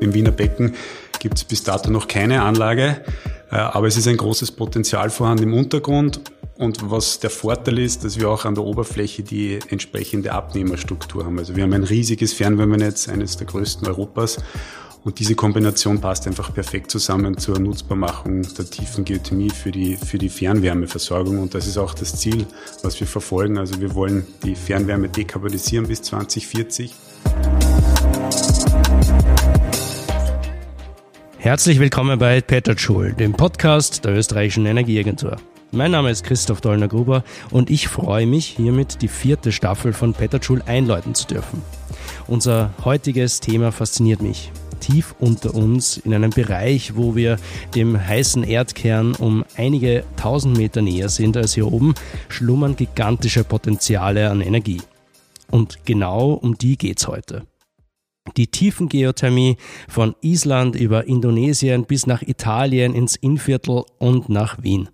Im Wiener Becken gibt es bis dato noch keine Anlage, äh, aber es ist ein großes Potenzial vorhanden im Untergrund. Und was der Vorteil ist, dass wir auch an der Oberfläche die entsprechende Abnehmerstruktur haben. Also wir haben ein riesiges Fernwärmenetz, eines der größten Europas. Und diese Kombination passt einfach perfekt zusammen zur Nutzbarmachung der tiefen Geothermie für die, für die Fernwärmeversorgung. Und das ist auch das Ziel, was wir verfolgen. Also wir wollen die Fernwärme dekarbonisieren bis 2040. Herzlich willkommen bei Peterschul, dem Podcast der österreichischen Energieagentur. Mein Name ist Christoph Dollner-Gruber und ich freue mich, hiermit die vierte Staffel von Peterschul einläuten zu dürfen. Unser heutiges Thema fasziniert mich. Tief unter uns in einem Bereich, wo wir dem heißen Erdkern um einige tausend Meter näher sind als hier oben, schlummern gigantische Potenziale an Energie. Und genau um die geht's heute die Tiefengeothermie von Island über Indonesien bis nach Italien ins Innviertel und nach Wien.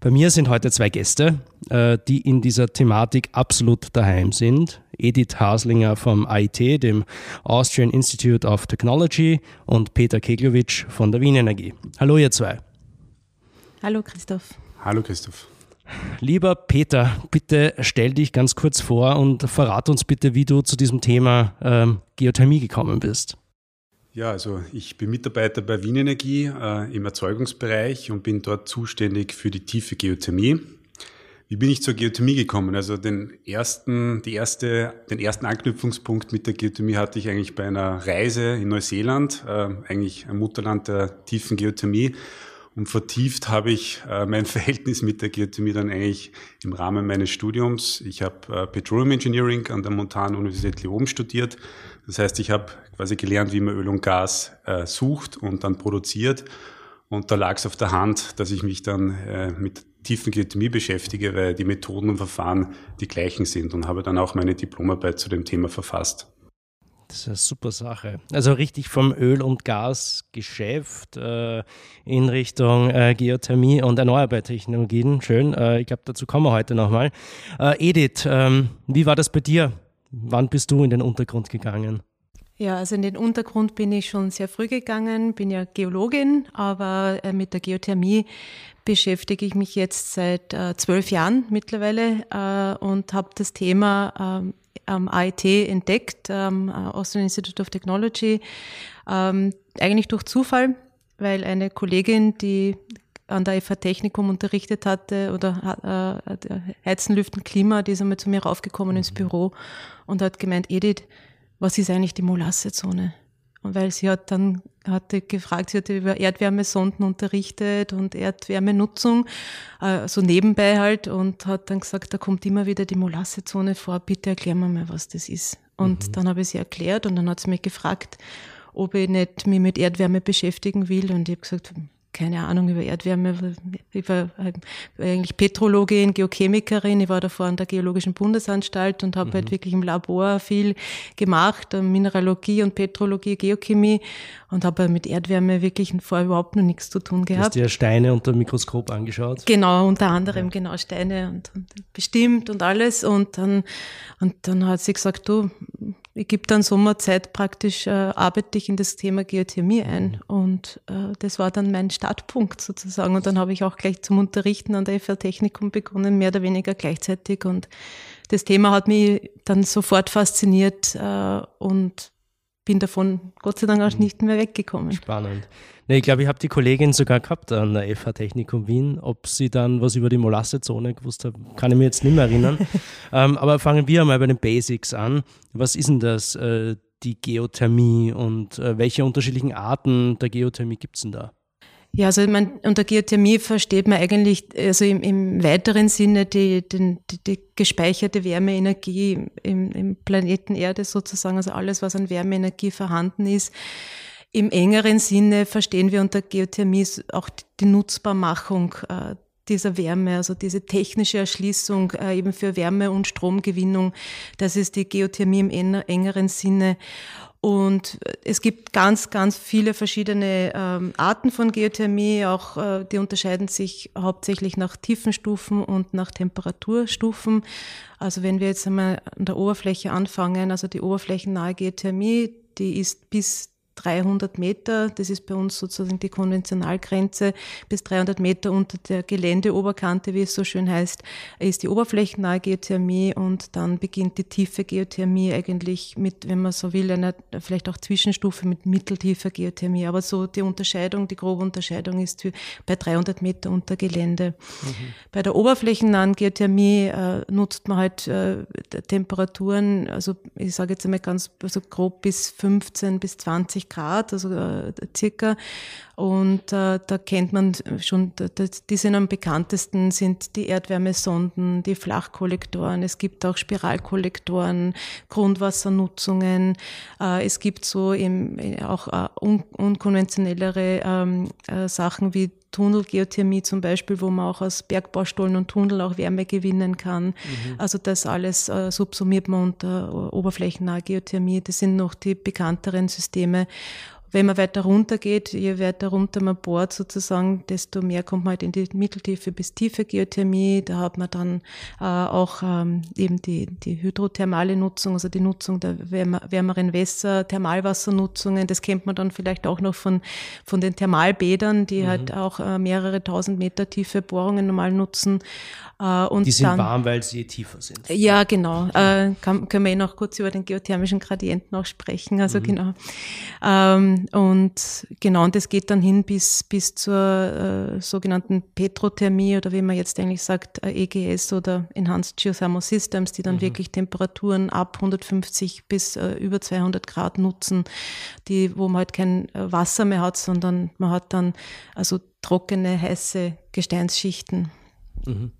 Bei mir sind heute zwei Gäste, äh, die in dieser Thematik absolut daheim sind. Edith Haslinger vom AIT, dem Austrian Institute of Technology, und Peter Keglowitsch von der Wien Energie. Hallo ihr zwei. Hallo Christoph. Hallo Christoph. Lieber Peter, bitte stell dich ganz kurz vor und verrat uns bitte, wie du zu diesem Thema ähm, Geothermie gekommen bist. Ja, also ich bin Mitarbeiter bei Wien Energie äh, im Erzeugungsbereich und bin dort zuständig für die tiefe Geothermie. Wie bin ich zur Geothermie gekommen? Also den ersten, die erste, den ersten Anknüpfungspunkt mit der Geothermie hatte ich eigentlich bei einer Reise in Neuseeland, äh, eigentlich ein Mutterland der tiefen Geothermie. Und vertieft habe ich äh, mein Verhältnis mit der Geothermie dann eigentlich im Rahmen meines Studiums. Ich habe äh, Petroleum Engineering an der Montana Universität Leoben studiert. Das heißt, ich habe quasi gelernt, wie man Öl und Gas äh, sucht und dann produziert. Und da lag es auf der Hand, dass ich mich dann mit tiefen Geothermie beschäftige, weil die Methoden und Verfahren die gleichen sind und habe dann auch meine Diplomarbeit zu dem Thema verfasst. Das ist eine super Sache. Also richtig vom Öl- und Gasgeschäft äh, in Richtung äh, Geothermie und erneuerbare Technologien. Schön. Äh, ich glaube, dazu kommen wir heute nochmal. Äh, Edith, ähm, wie war das bei dir? Wann bist du in den Untergrund gegangen? Ja, also in den Untergrund bin ich schon sehr früh gegangen, bin ja Geologin, aber äh, mit der Geothermie beschäftige ich mich jetzt seit äh, zwölf Jahren mittlerweile äh, und habe das Thema ähm, am AIT entdeckt, ähm, Austrian Institute of Technology, ähm, eigentlich durch Zufall, weil eine Kollegin, die an der FH Technikum unterrichtet hatte oder äh, Heizen, Lüften, Klima, die ist einmal zu mir raufgekommen ins mhm. Büro und hat gemeint, Edith, was ist eigentlich die Molassezone? Und weil sie hat dann hatte gefragt, sie hatte über Erdwärmesonden unterrichtet und Erdwärmenutzung, äh, so nebenbei halt, und hat dann gesagt, da kommt immer wieder die Molassezone vor, bitte erklär mir mal, was das ist. Und mhm. dann habe ich sie erklärt und dann hat sie mich gefragt, ob ich nicht mich mit Erdwärme beschäftigen will. Und ich habe gesagt, keine Ahnung über Erdwärme. Ich war eigentlich Petrologin, Geochemikerin. Ich war davor an der Geologischen Bundesanstalt und habe halt mhm. halt wirklich im Labor viel gemacht, Mineralogie und Petrologie, Geochemie und habe mit Erdwärme wirklich vorher überhaupt noch nichts zu tun gehabt. Du hast dir Steine unter dem Mikroskop angeschaut? Genau, unter anderem ja. genau Steine und, und bestimmt und alles. Und dann, und dann hat sie gesagt, du, ich gebe dann Sommerzeit praktisch, äh, arbeite ich in das Thema Geothermie ein. Und äh, das war dann mein Startpunkt sozusagen. Und dann habe ich auch gleich zum Unterrichten an der FR Technikum begonnen, mehr oder weniger gleichzeitig. Und das Thema hat mich dann sofort fasziniert äh, und bin davon Gott sei Dank auch mhm. nicht mehr weggekommen. Spannend. Nee, ich glaube, ich habe die Kollegin sogar gehabt an der FH Technikum Wien. Ob sie dann was über die Molassezone gewusst hat, kann ich mir jetzt nicht mehr erinnern. ähm, aber fangen wir mal bei den Basics an. Was ist denn das, äh, die Geothermie und äh, welche unterschiedlichen Arten der Geothermie gibt es denn da? Ja, also man, unter Geothermie versteht man eigentlich also im, im weiteren Sinne die, die, die gespeicherte Wärmeenergie im, im Planeten Erde sozusagen, also alles, was an Wärmeenergie vorhanden ist. Im engeren Sinne verstehen wir unter Geothermie auch die Nutzbarmachung äh, dieser Wärme, also diese technische Erschließung äh, eben für Wärme- und Stromgewinnung. Das ist die Geothermie im engeren Sinne. Und es gibt ganz, ganz viele verschiedene ähm, Arten von Geothermie. Auch äh, die unterscheiden sich hauptsächlich nach Tiefenstufen und nach Temperaturstufen. Also wenn wir jetzt einmal an der Oberfläche anfangen, also die oberflächennahe Geothermie, die ist bis 300 Meter, das ist bei uns sozusagen die Konventionalgrenze, bis 300 Meter unter der Geländeoberkante, wie es so schön heißt, ist die oberflächennahe Geothermie und dann beginnt die tiefe Geothermie eigentlich mit, wenn man so will, einer vielleicht auch Zwischenstufe mit mitteltiefer Geothermie. Aber so die Unterscheidung, die grobe Unterscheidung ist bei 300 Meter unter Gelände. Mhm. Bei der oberflächennahen Geothermie äh, nutzt man halt äh, Temperaturen, also ich sage jetzt einmal ganz also grob bis 15 bis 20 Grad, also äh, circa. Und äh, da kennt man schon, die sind am bekanntesten, sind die Erdwärmesonden, die Flachkollektoren. Es gibt auch Spiralkollektoren, Grundwassernutzungen. Äh, es gibt so eben auch äh, un unkonventionellere ähm, äh, Sachen wie Tunnelgeothermie zum Beispiel, wo man auch aus Bergbaustollen und Tunnel auch Wärme gewinnen kann. Mhm. Also das alles äh, subsumiert man unter oberflächennahe Geothermie. Das sind noch die bekannteren Systeme. Wenn man weiter runter geht, je weiter runter man bohrt sozusagen, desto mehr kommt man halt in die mitteltiefe bis tiefe Geothermie. Da hat man dann äh, auch ähm, eben die, die hydrothermale Nutzung, also die Nutzung der wärmer, wärmeren Wässer, Thermalwassernutzungen. Das kennt man dann vielleicht auch noch von, von den Thermalbädern, die mhm. halt auch äh, mehrere tausend Meter tiefe Bohrungen normal nutzen. Äh, und die sind dann, warm, weil sie tiefer sind. Ja, genau. Äh, kann, können wir eh noch kurz über den geothermischen Gradienten auch sprechen. Also mhm. genau. Ähm, und genau, und das geht dann hin bis, bis zur äh, sogenannten Petrothermie oder wie man jetzt eigentlich sagt, äh, EGS oder Enhanced Geothermal Systems, die dann mhm. wirklich Temperaturen ab 150 bis äh, über 200 Grad nutzen, die, wo man halt kein äh, Wasser mehr hat, sondern man hat dann also trockene, heiße Gesteinsschichten. Mhm.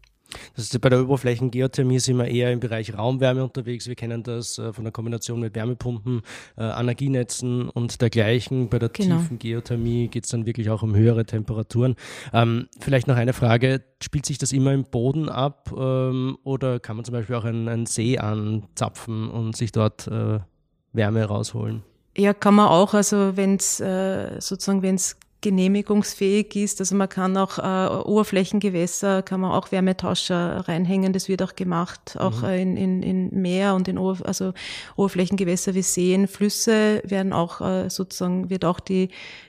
Das ist bei der Oberflächengeothermie sind wir eher im Bereich Raumwärme unterwegs. Wir kennen das äh, von der Kombination mit Wärmepumpen, äh, Energienetzen und dergleichen. Bei der genau. tiefen Geothermie geht es dann wirklich auch um höhere Temperaturen. Ähm, vielleicht noch eine Frage. Spielt sich das immer im Boden ab ähm, oder kann man zum Beispiel auch einen, einen See anzapfen und sich dort äh, Wärme rausholen? Ja, kann man auch. Also wenn es sozusagen, wenn es genehmigungsfähig ist. Also man kann auch äh, Oberflächengewässer, kann man auch Wärmetauscher reinhängen. Das wird auch gemacht, auch mhm. äh, in, in, in Meer und in Ober also Oberflächengewässer wie Seen, Flüsse werden auch äh, sozusagen, wird auch die,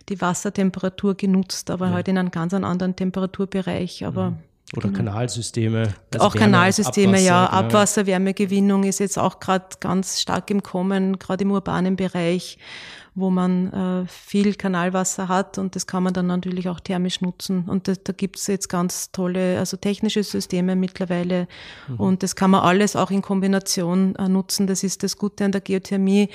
die Wassertemperatur genutzt, aber ja. halt in einem ganz anderen Temperaturbereich. Aber mhm. Oder genau. Kanalsysteme. Also auch Wärme, Kanalsysteme, Abwasser, ja. Genau. Abwasserwärmegewinnung ist jetzt auch gerade ganz stark im Kommen, gerade im urbanen Bereich wo man äh, viel Kanalwasser hat und das kann man dann natürlich auch thermisch nutzen. Und das, da gibt's jetzt ganz tolle, also technische Systeme mittlerweile mhm. und das kann man alles auch in Kombination äh, nutzen. Das ist das Gute an der Geothermie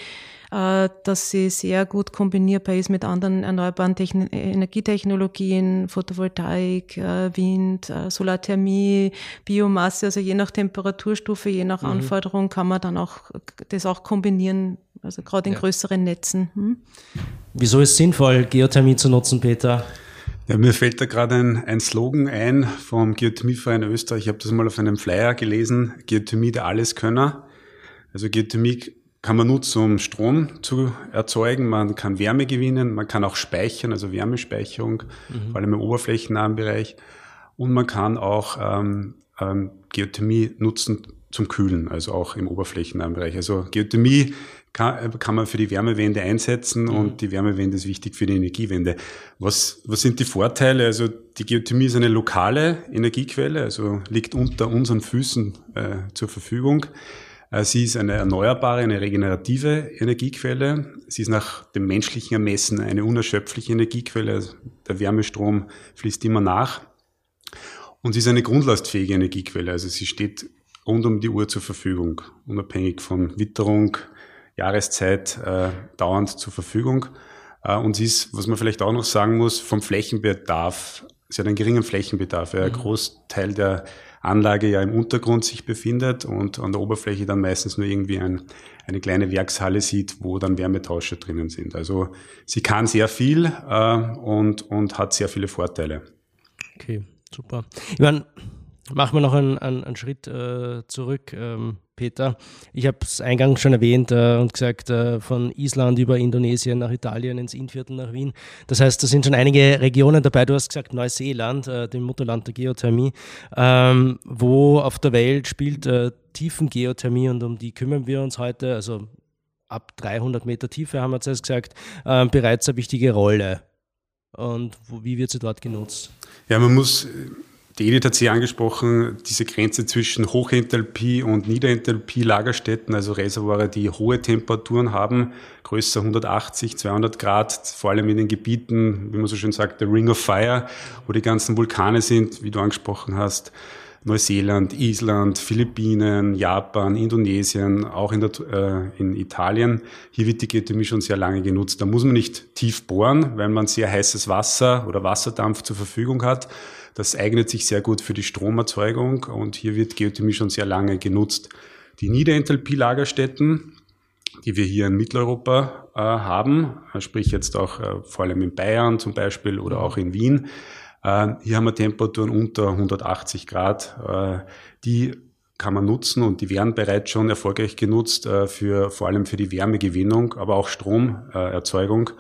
dass sie sehr gut kombinierbar ist mit anderen erneuerbaren Techn Energietechnologien, Photovoltaik, äh, Wind, äh, Solarthermie, Biomasse, also je nach Temperaturstufe, je nach mhm. Anforderung kann man dann auch das auch kombinieren also gerade in ja. größeren Netzen. Hm? Wieso ist es sinnvoll, Geothermie zu nutzen, Peter? Ja, mir fällt da gerade ein, ein Slogan ein vom Geothermieverein Österreich. Ich habe das mal auf einem Flyer gelesen. Geothermie der Alleskönner. Also Geothermie kann man nutzen, um Strom zu erzeugen. Man kann Wärme gewinnen. Man kann auch speichern, also Wärmespeicherung, mhm. vor allem im oberflächennahen Bereich. Und man kann auch ähm, ähm, Geothermie nutzen zum Kühlen, also auch im oberflächennahen Bereich. Also Geothermie kann, kann man für die Wärmewende einsetzen mhm. und die Wärmewende ist wichtig für die Energiewende. Was, was sind die Vorteile? Also die Geothermie ist eine lokale Energiequelle, also liegt unter unseren Füßen äh, zur Verfügung. Äh, sie ist eine erneuerbare, eine regenerative Energiequelle. Sie ist nach dem menschlichen Ermessen eine unerschöpfliche Energiequelle. Also der Wärmestrom fließt immer nach. Und sie ist eine grundlastfähige Energiequelle. Also sie steht rund um die Uhr zur Verfügung, unabhängig von Witterung, Jahreszeit äh, dauernd zur Verfügung. Äh, und sie ist, was man vielleicht auch noch sagen muss, vom Flächenbedarf, sie hat einen geringen Flächenbedarf, weil mhm. ein Großteil der Anlage ja im Untergrund sich befindet und an der Oberfläche dann meistens nur irgendwie ein, eine kleine Werkshalle sieht, wo dann Wärmetauscher drinnen sind. Also sie kann sehr viel äh, und, und hat sehr viele Vorteile. Okay, super. Ich meine, machen wir noch einen, einen, einen Schritt äh, zurück. Ähm Peter. Ich habe es eingangs schon erwähnt äh, und gesagt, äh, von Island über Indonesien nach Italien, ins Innviertel nach Wien. Das heißt, da sind schon einige Regionen dabei. Du hast gesagt Neuseeland, äh, dem Mutterland der Geothermie. Ähm, wo auf der Welt spielt äh, Tiefengeothermie und um die kümmern wir uns heute. Also ab 300 Meter Tiefe, haben wir zuerst gesagt, äh, bereits eine wichtige Rolle. Und wo, wie wird sie dort genutzt? Ja, man muss die Edith hat sie angesprochen, diese Grenze zwischen Hochenthalpie und Niederenthalpie Lagerstätten, also Reservoire, die hohe Temperaturen haben, größer 180, 200 Grad, vor allem in den Gebieten, wie man so schön sagt, der Ring of Fire, wo die ganzen Vulkane sind, wie du angesprochen hast. Neuseeland, Island, Philippinen, Japan, Indonesien, auch in, der, äh, in Italien. Hier wird die Geothermie schon sehr lange genutzt. Da muss man nicht tief bohren, weil man sehr heißes Wasser oder Wasserdampf zur Verfügung hat. Das eignet sich sehr gut für die Stromerzeugung und hier wird Geothermie schon sehr lange genutzt. Die Niederenthalpie-Lagerstätten, die wir hier in Mitteleuropa äh, haben, äh, sprich jetzt auch äh, vor allem in Bayern zum Beispiel oder auch in Wien, äh, hier haben wir Temperaturen unter 180 Grad. Äh, die kann man nutzen und die werden bereits schon erfolgreich genutzt äh, für vor allem für die Wärmegewinnung, aber auch Stromerzeugung.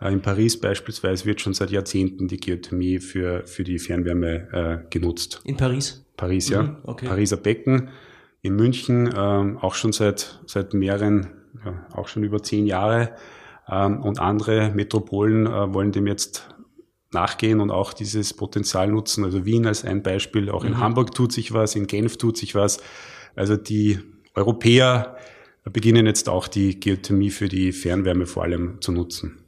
Äh, in Paris beispielsweise wird schon seit Jahrzehnten die Geothermie für, für die Fernwärme äh, genutzt. In Paris? Paris, ja. Mhm, okay. Pariser Becken. In München ähm, auch schon seit, seit mehreren, ja, auch schon über zehn Jahre. Ähm, und andere Metropolen äh, wollen dem jetzt nachgehen und auch dieses Potenzial nutzen. Also Wien als ein Beispiel, auch in mhm. Hamburg tut sich was, in Genf tut sich was. Also die Europäer beginnen jetzt auch die Geothermie für die Fernwärme vor allem zu nutzen.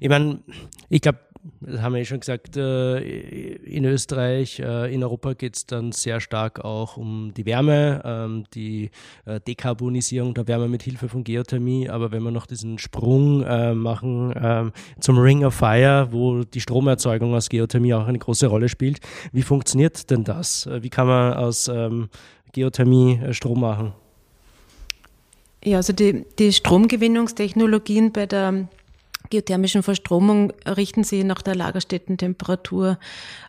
Ich meine, ich glaube, das haben wir ja schon gesagt, äh, in Österreich, äh, in Europa geht es dann sehr stark auch um die Wärme, ähm, die äh, Dekarbonisierung der Wärme mit Hilfe von Geothermie. Aber wenn wir noch diesen Sprung machen ähm, zum Ring of Fire, wo die Stromerzeugung aus Geothermie auch eine große Rolle spielt, wie funktioniert denn das? Wie kann man aus ähm, Geothermie Strom machen? Ja, also die, die Stromgewinnungstechnologien bei der geothermischen Verstromung richten sich nach der Lagerstättentemperatur.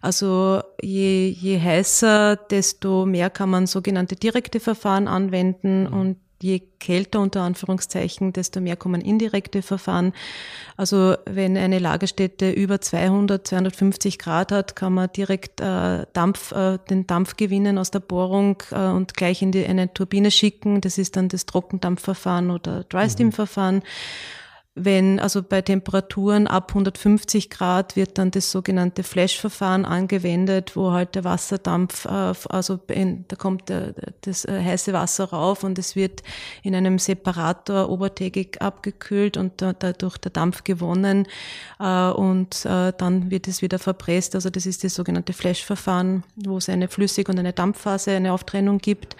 Also je, je heißer, desto mehr kann man sogenannte direkte Verfahren anwenden mhm. und je kälter unter Anführungszeichen, desto mehr kommen indirekte Verfahren. Also wenn eine Lagerstätte über 200, 250 Grad hat, kann man direkt äh, Dampf, äh, den Dampf gewinnen aus der Bohrung äh, und gleich in die, eine Turbine schicken. Das ist dann das Trockendampfverfahren oder Dry Steam Verfahren. Mhm. Wenn, also bei Temperaturen ab 150 Grad wird dann das sogenannte Flash-Verfahren angewendet, wo halt der Wasserdampf, äh, also in, da kommt der, das äh, heiße Wasser rauf und es wird in einem Separator obertägig abgekühlt und dadurch der Dampf gewonnen äh, und dann wird es wieder verpresst. Also das ist das sogenannte Flash-Verfahren, wo es eine Flüssig- und eine Dampfphase, eine Auftrennung gibt.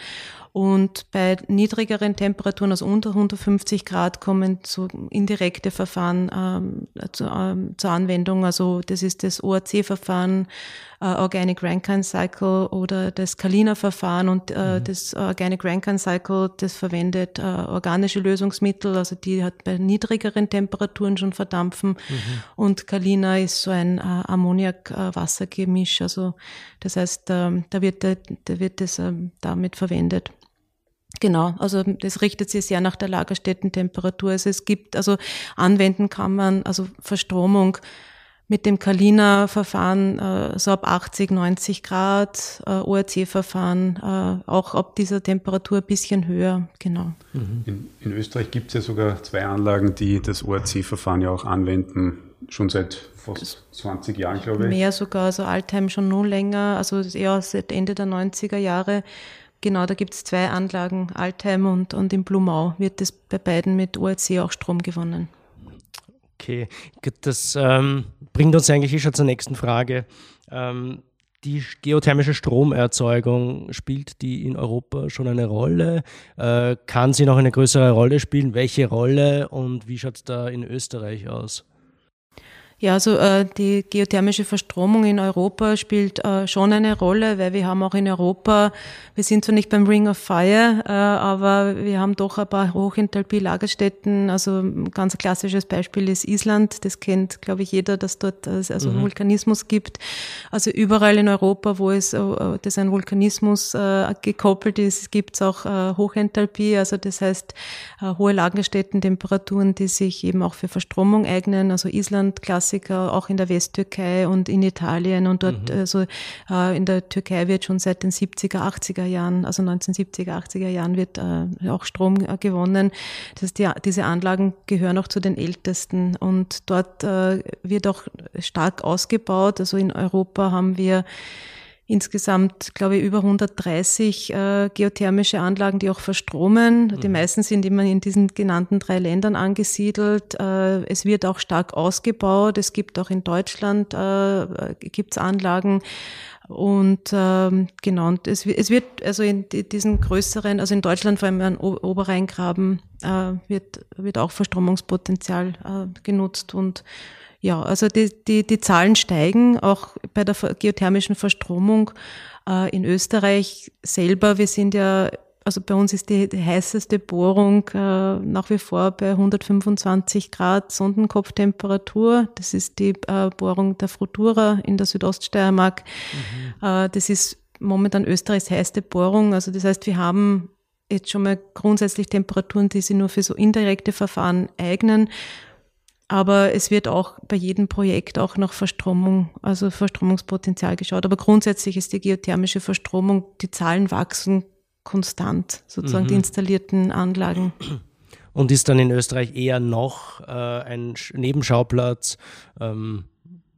Und bei niedrigeren Temperaturen, also unter 150 Grad, kommen so indirekte Verfahren ähm, zu, ähm, zur Anwendung. Also das ist das OAC-Verfahren, äh, Organic Rankine Cycle oder das Kalina-Verfahren. Und äh, mhm. das Organic Rankine Cycle, das verwendet äh, organische Lösungsmittel, also die hat bei niedrigeren Temperaturen schon verdampfen. Mhm. Und Kalina ist so ein äh, Ammoniak-Wassergemisch. Also das heißt, ähm, da wird, da wird das ähm, damit verwendet. Genau, also das richtet sich sehr nach der Lagerstättentemperatur. Also es gibt, also anwenden kann man, also Verstromung mit dem Kalina-Verfahren äh, so ab 80, 90 Grad, äh, ORC-Verfahren äh, auch ab dieser Temperatur ein bisschen höher, genau. Mhm. In, in Österreich gibt es ja sogar zwei Anlagen, die das ORC-Verfahren ja auch anwenden, schon seit fast 20 Jahren, glaube ich. Mehr sogar, also Altheim schon nur länger, also eher seit Ende der 90er Jahre Genau, da gibt es zwei Anlagen, Altheim und, und in Blumau wird das bei beiden mit ORC auch Strom gewonnen. Okay, das ähm, bringt uns eigentlich eh schon zur nächsten Frage. Ähm, die geothermische Stromerzeugung, spielt die in Europa schon eine Rolle? Äh, kann sie noch eine größere Rolle spielen? Welche Rolle und wie schaut es da in Österreich aus? Ja, also äh, die geothermische Verstromung in Europa spielt äh, schon eine Rolle, weil wir haben auch in Europa, wir sind zwar nicht beim Ring of Fire, äh, aber wir haben doch ein paar Hochenthalpie-Lagerstätten. Also ein ganz klassisches Beispiel ist Island. Das kennt, glaube ich, jeder, dass dort äh, also mhm. Vulkanismus gibt. Also überall in Europa, wo es äh, das ein Vulkanismus äh, gekoppelt ist, gibt es auch äh, Hochenthalpie. Also das heißt äh, hohe Lagerstätten, Temperaturen, die sich eben auch für Verstromung eignen. Also Island klassisch Klassiker, auch in der Westtürkei und in Italien und dort, mhm. also äh, in der Türkei wird schon seit den 70er, 80er Jahren, also 1970er, 80er Jahren wird äh, auch Strom äh, gewonnen. Das heißt, die, diese Anlagen gehören auch zu den ältesten und dort äh, wird auch stark ausgebaut. Also in Europa haben wir insgesamt, glaube ich, über 130 äh, geothermische Anlagen, die auch verstromen. Mhm. Die meisten sind immer in diesen genannten drei Ländern angesiedelt. Äh, es wird auch stark ausgebaut. Es gibt auch in Deutschland äh, gibt's Anlagen. Und ähm, genau, und es, es wird also in diesen größeren, also in Deutschland vor allem an Oberrheingraben äh, wird, wird auch Verstromungspotenzial äh, genutzt und ja, also die, die, die Zahlen steigen, auch bei der geothermischen Verstromung äh, in Österreich selber. Wir sind ja, also bei uns ist die, die heißeste Bohrung äh, nach wie vor bei 125 Grad Sondenkopftemperatur. Das ist die äh, Bohrung der Frutura in der Südoststeiermark. Mhm. Das ist momentan Österreichs heißeste Bohrung. Also das heißt, wir haben jetzt schon mal grundsätzlich Temperaturen, die sich nur für so indirekte Verfahren eignen. Aber es wird auch bei jedem Projekt auch nach Verstromung, also Verstromungspotenzial geschaut. Aber grundsätzlich ist die geothermische Verstromung, die Zahlen wachsen konstant, sozusagen mhm. die installierten Anlagen. Und ist dann in Österreich eher noch äh, ein Nebenschauplatz? Ähm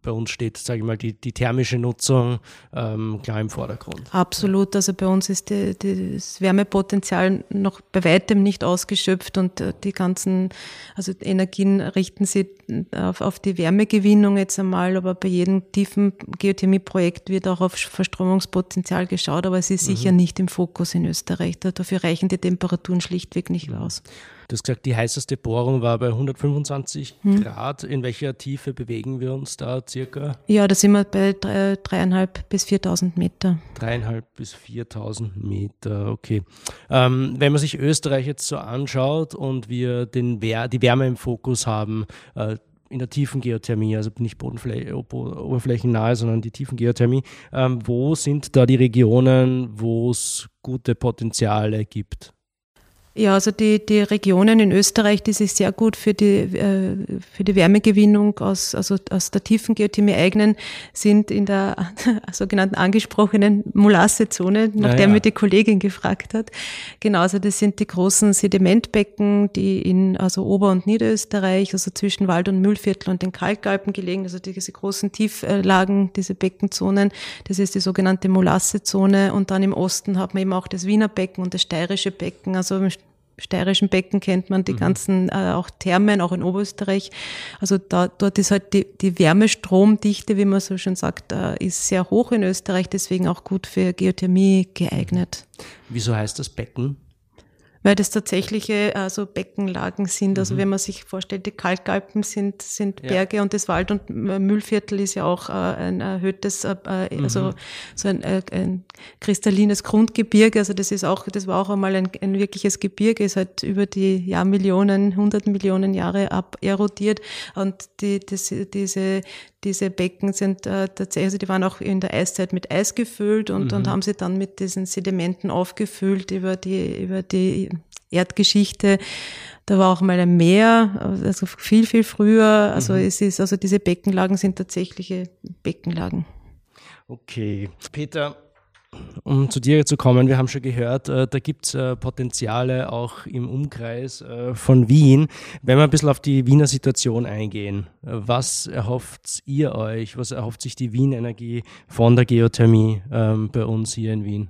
bei uns steht, sage ich mal, die, die thermische Nutzung ähm, klar im Vordergrund. Absolut. Also bei uns ist die, die, das Wärmepotenzial noch bei weitem nicht ausgeschöpft und äh, die ganzen, also Energien richten sich auf, auf die Wärmegewinnung jetzt einmal, aber bei jedem tiefen Geothermieprojekt wird auch auf Verstromungspotenzial geschaut, aber es ist mhm. sicher nicht im Fokus in Österreich. Dafür reichen die Temperaturen schlichtweg nicht mhm. aus. Du hast gesagt, die heißeste Bohrung war bei 125 hm. Grad. In welcher Tiefe bewegen wir uns da circa? Ja, da sind wir bei dreieinhalb bis 4000 Meter. Dreieinhalb bis 4000 Meter, okay. Ähm, wenn man sich Österreich jetzt so anschaut und wir den, die Wärme im Fokus haben, äh, in der tiefen Geothermie, also nicht Bodenfläche, oberflächennahe, sondern die tiefen Geothermie. Ähm, wo sind da die Regionen, wo es gute Potenziale gibt? Ja, also die, die Regionen in Österreich, die sich sehr gut für die, äh, für die Wärmegewinnung aus, also aus der tiefen Geothermie eignen, sind in der sogenannten angesprochenen Molassezone, nach ja, der ja. mir die Kollegin gefragt hat. Genau, also das sind die großen Sedimentbecken, die in also Ober- und Niederösterreich, also zwischen Wald- und Mühlviertel und den Kalkalpen gelegen, also diese großen Tieflagen, diese Beckenzonen, das ist die sogenannte Molassezone. Und dann im Osten hat man eben auch das Wiener Becken und das steirische Becken, also steirischen Becken kennt man die mhm. ganzen, äh, auch Thermen, auch in Oberösterreich. Also da, dort ist halt die, die Wärmestromdichte, wie man so schon sagt, äh, ist sehr hoch in Österreich, deswegen auch gut für Geothermie geeignet. Wieso heißt das Becken? Weil das tatsächliche also Beckenlagen sind. Also mhm. wenn man sich vorstellt, die Kalkalpen sind, sind Berge ja. und das Wald- und Müllviertel ist ja auch äh, ein erhöhtes, äh, äh mhm. also so ein, äh, ein kristallines Grundgebirge. Also das ist auch, das war auch einmal ein, ein wirkliches Gebirge, ist halt über die Jahrmillionen, hundert Millionen Jahre aberodiert und die, das, diese, diese Becken sind äh, tatsächlich, also die waren auch in der Eiszeit mit Eis gefüllt und, mhm. und haben sie dann mit diesen Sedimenten aufgefüllt über die, über die Erdgeschichte. Da war auch mal ein Meer, also viel, viel früher. Also mhm. es ist, also diese Beckenlagen sind tatsächliche Beckenlagen. Okay. Peter, um zu dir zu kommen, wir haben schon gehört, äh, da gibt es äh, Potenziale auch im Umkreis äh, von Wien. Wenn wir ein bisschen auf die Wiener Situation eingehen, was erhofft ihr euch, was erhofft sich die Wien Energie von der Geothermie ähm, bei uns hier in Wien?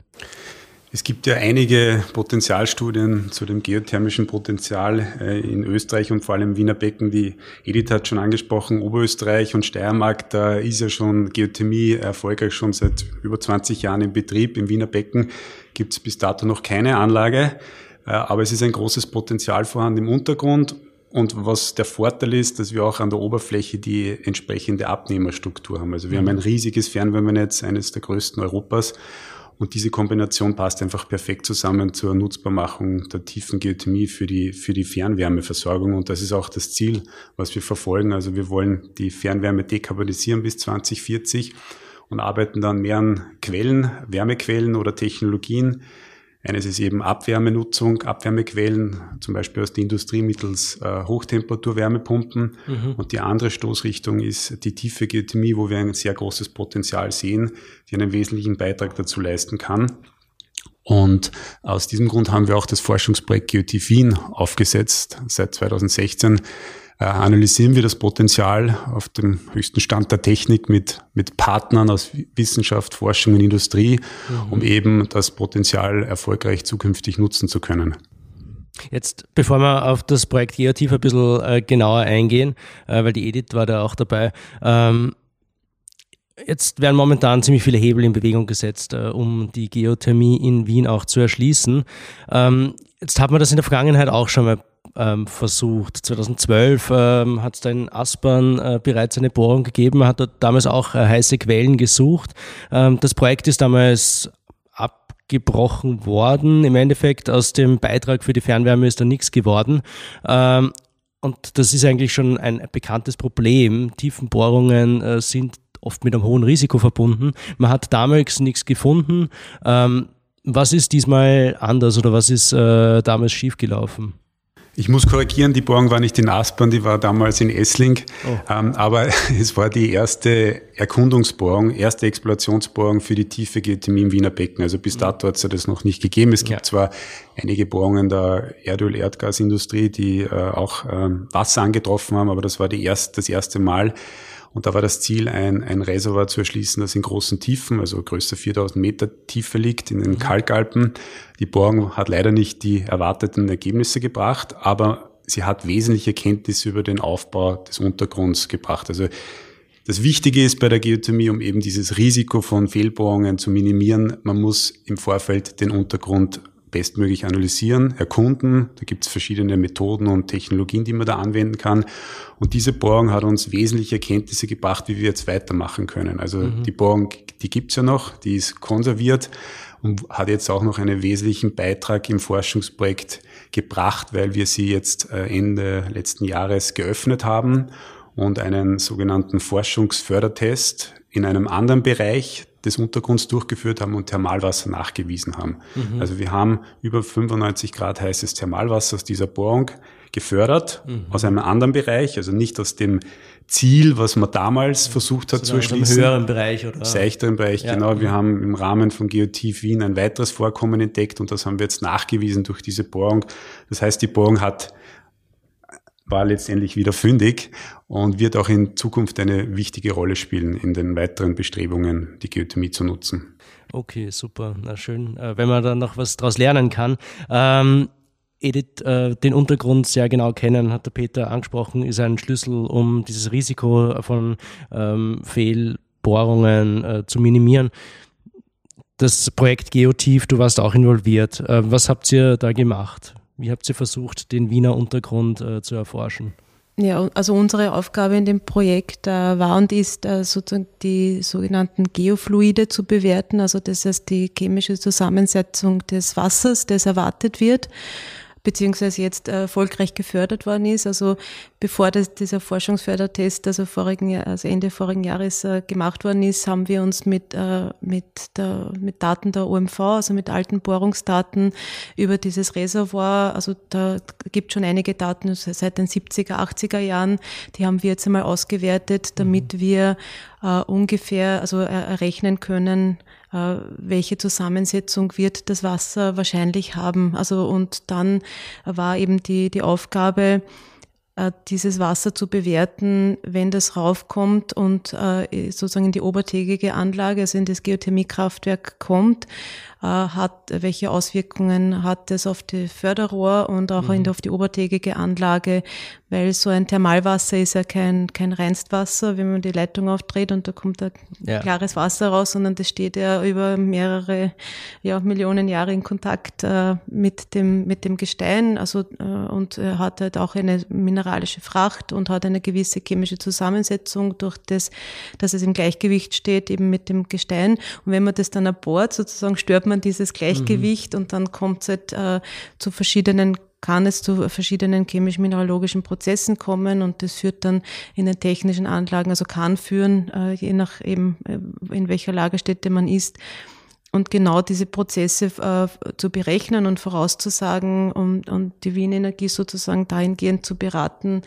Es gibt ja einige Potenzialstudien zu dem geothermischen Potenzial äh, in Österreich und vor allem im Wiener Becken. Die Edith hat schon angesprochen, Oberösterreich und Steiermark, da ist ja schon Geothermie erfolgreich schon seit über 20 Jahren im Betrieb. Im Wiener Becken gibt es bis dato noch keine Anlage, äh, aber es ist ein großes Potenzial vorhanden im Untergrund. Und was der Vorteil ist, dass wir auch an der Oberfläche die entsprechende Abnehmerstruktur haben. Also wir haben ein riesiges Fernwärmenetz, eines der größten Europas. Und diese Kombination passt einfach perfekt zusammen zur Nutzbarmachung der tiefen Geothermie für die, für die Fernwärmeversorgung. Und das ist auch das Ziel, was wir verfolgen. Also wir wollen die Fernwärme dekarbonisieren bis 2040 und arbeiten dann mehr an Quellen, Wärmequellen oder Technologien, Eines ist eben Abwärmenutzung, Abwärmequellen, zum Beispiel aus der Industrie mittels äh, Hochtemperatur-Wärmepumpen. Mhm. Und die andere Stoßrichtung ist die tiefe Geothermie, wo wir ein sehr großes Potenzial sehen, die einen wesentlichen Beitrag dazu leisten kann. Und aus diesem Grund haben wir auch das Forschungsprojekt Geotie Wien aufgesetzt. Seit 2016 äh, analysieren wir das Potenzial auf dem höchsten Stand der Technik mit, mit Partnern aus Wissenschaft, Forschung und Industrie, mhm. um eben das Potenzial erfolgreich zukünftig nutzen zu können. Jetzt, bevor wir auf das Projekt Geotief ein bisschen äh, genauer eingehen, äh, weil die Edith war da auch dabei, ähm, Jetzt werden momentan ziemlich viele Hebel in Bewegung gesetzt, äh, um die Geothermie in Wien auch zu erschließen. Ähm, jetzt hat man das in der Vergangenheit auch schon mal ähm, versucht. 2012 ähm, hat es da in Aspern äh, bereits eine Bohrung gegeben, hat dort damals auch äh, heiße Quellen gesucht. Ähm, das Projekt ist damals abgebrochen worden. Im Endeffekt aus dem Beitrag für die Fernwärme ist da nichts geworden. Ähm, und das ist eigentlich schon ein bekanntes Problem. Tiefenbohrungen äh, sind oft mit einem hohen Risiko verbunden. Man hat damals nichts gefunden. Ähm, was ist diesmal anders oder was ist äh, damals schiefgelaufen? Ich muss korrigieren, die Bohrung war nicht in Aspern, die war damals in Essling. Oh. Ähm, aber es war die erste Erkundungsbohrung, erste Explorationsbohrung für die tiefe Geothermie im Wiener Becken. Also bis mhm. dato hat es ja das noch nicht gegeben. Es gibt ja. zwar einige Bohrungen der Erdöl-Erdgasindustrie, die äh, auch ähm, Wasser angetroffen haben, aber das war die erst, das erste Mal. Und da war das Ziel, ein, ein Reservoir zu erschließen, das in großen Tiefen, also größer 4000 Meter Tiefe liegt, in den mhm. Kalkalpen. Die Bohrung hat leider nicht die erwarteten Ergebnisse gebracht, aber sie hat wesentliche Kenntnisse über den Aufbau des Untergrunds gebracht. Also das Wichtige ist bei der Geothermie, um eben dieses Risiko von Fehlbohrungen zu minimieren, man muss im Vorfeld den Untergrund bestmöglich analysieren, erkunden. Da gibt es verschiedene Methoden und Technologien, die man da anwenden kann. Und diese Bohrung hat uns wesentliche Erkenntnisse gebracht, wie wir jetzt weitermachen können. Also mhm. die Bohrung, die gibt's ja noch, die ist konserviert und hat jetzt auch noch einen wesentlichen Beitrag im Forschungsprojekt gebracht, weil wir sie jetzt äh, Ende letzten Jahres geöffnet haben und einen sogenannten Forschungsfördertest in einem anderen Bereich des Untergrunds durchgeführt haben und Thermalwasser nachgewiesen haben. Mhm. Also wir haben über 95 Grad heißes Thermalwasser aus dieser Bohrung gefördert, mhm. aus einem anderen Bereich, also nicht aus dem Ziel, was man damals versucht hat zu erschließen. Im höheren Bereich, oder? Seichteren Bereich, ja. genau. Wir mhm. haben im Rahmen von Geotief Wien ein weiteres Vorkommen entdeckt und das haben wir jetzt nachgewiesen durch diese Bohrung. Das heißt, die Bohrung hat war letztendlich wieder fündig und wird auch in Zukunft eine wichtige Rolle spielen in den weiteren Bestrebungen, die Geothermie zu nutzen. Okay, super, na schön, äh, wenn man da noch was daraus lernen kann. Ähm, Edith, äh, den Untergrund sehr genau kennen, hat der Peter angesprochen, ist ein Schlüssel, um dieses Risiko von ähm, Fehlbohrungen äh, zu minimieren. Das Projekt Geotief, du warst auch involviert. Äh, was habt ihr da gemacht? Wie habt ihr versucht, den Wiener Untergrund äh, zu erforschen? Ja, also unsere Aufgabe in dem Projekt äh, war und ist, äh, sozusagen die sogenannten Geofluide zu bewerten, also das heißt die chemische Zusammensetzung des Wassers, das erwartet wird beziehungsweise jetzt erfolgreich gefördert worden ist. Also bevor das, dieser Forschungsfördertest, also vorigen, also Ende vorigen Jahres äh, gemacht worden ist, haben wir uns mit, äh, mit, der, mit Daten der OMV, also mit alten Bohrungsdaten über dieses Reservoir, also da gibt schon einige Daten seit den 70er, 80er Jahren, die haben wir jetzt einmal ausgewertet, damit mhm. wir äh, ungefähr also errechnen können, welche Zusammensetzung wird das Wasser wahrscheinlich haben. Also und dann war eben die, die Aufgabe, äh, dieses Wasser zu bewerten, wenn das raufkommt und äh, sozusagen in die obertägige Anlage, also in das Geothermiekraftwerk kommt, äh, hat, welche Auswirkungen hat es auf die Förderrohr und auch mhm. auf die obertägige Anlage, weil so ein Thermalwasser ist ja kein, kein Reinstwasser, wenn man die Leitung aufdreht und da kommt ein ja. klares Wasser raus, sondern das steht ja über mehrere ja, Millionen Jahre in Kontakt äh, mit, dem, mit dem Gestein also, äh, und hat halt auch eine mineralische Fracht und hat eine gewisse chemische Zusammensetzung durch das, dass es im Gleichgewicht steht eben mit dem Gestein. Und wenn man das dann erbohrt, sozusagen stört man man dieses Gleichgewicht mhm. und dann kommt es halt äh, zu verschiedenen kann es zu verschiedenen chemisch-mineralogischen Prozessen kommen und das führt dann in den technischen Anlagen, also kann führen, äh, je nach eben, äh, in welcher Lagerstätte man ist, und genau diese Prozesse äh, zu berechnen und vorauszusagen und, und die Wien Energie sozusagen dahingehend zu beraten,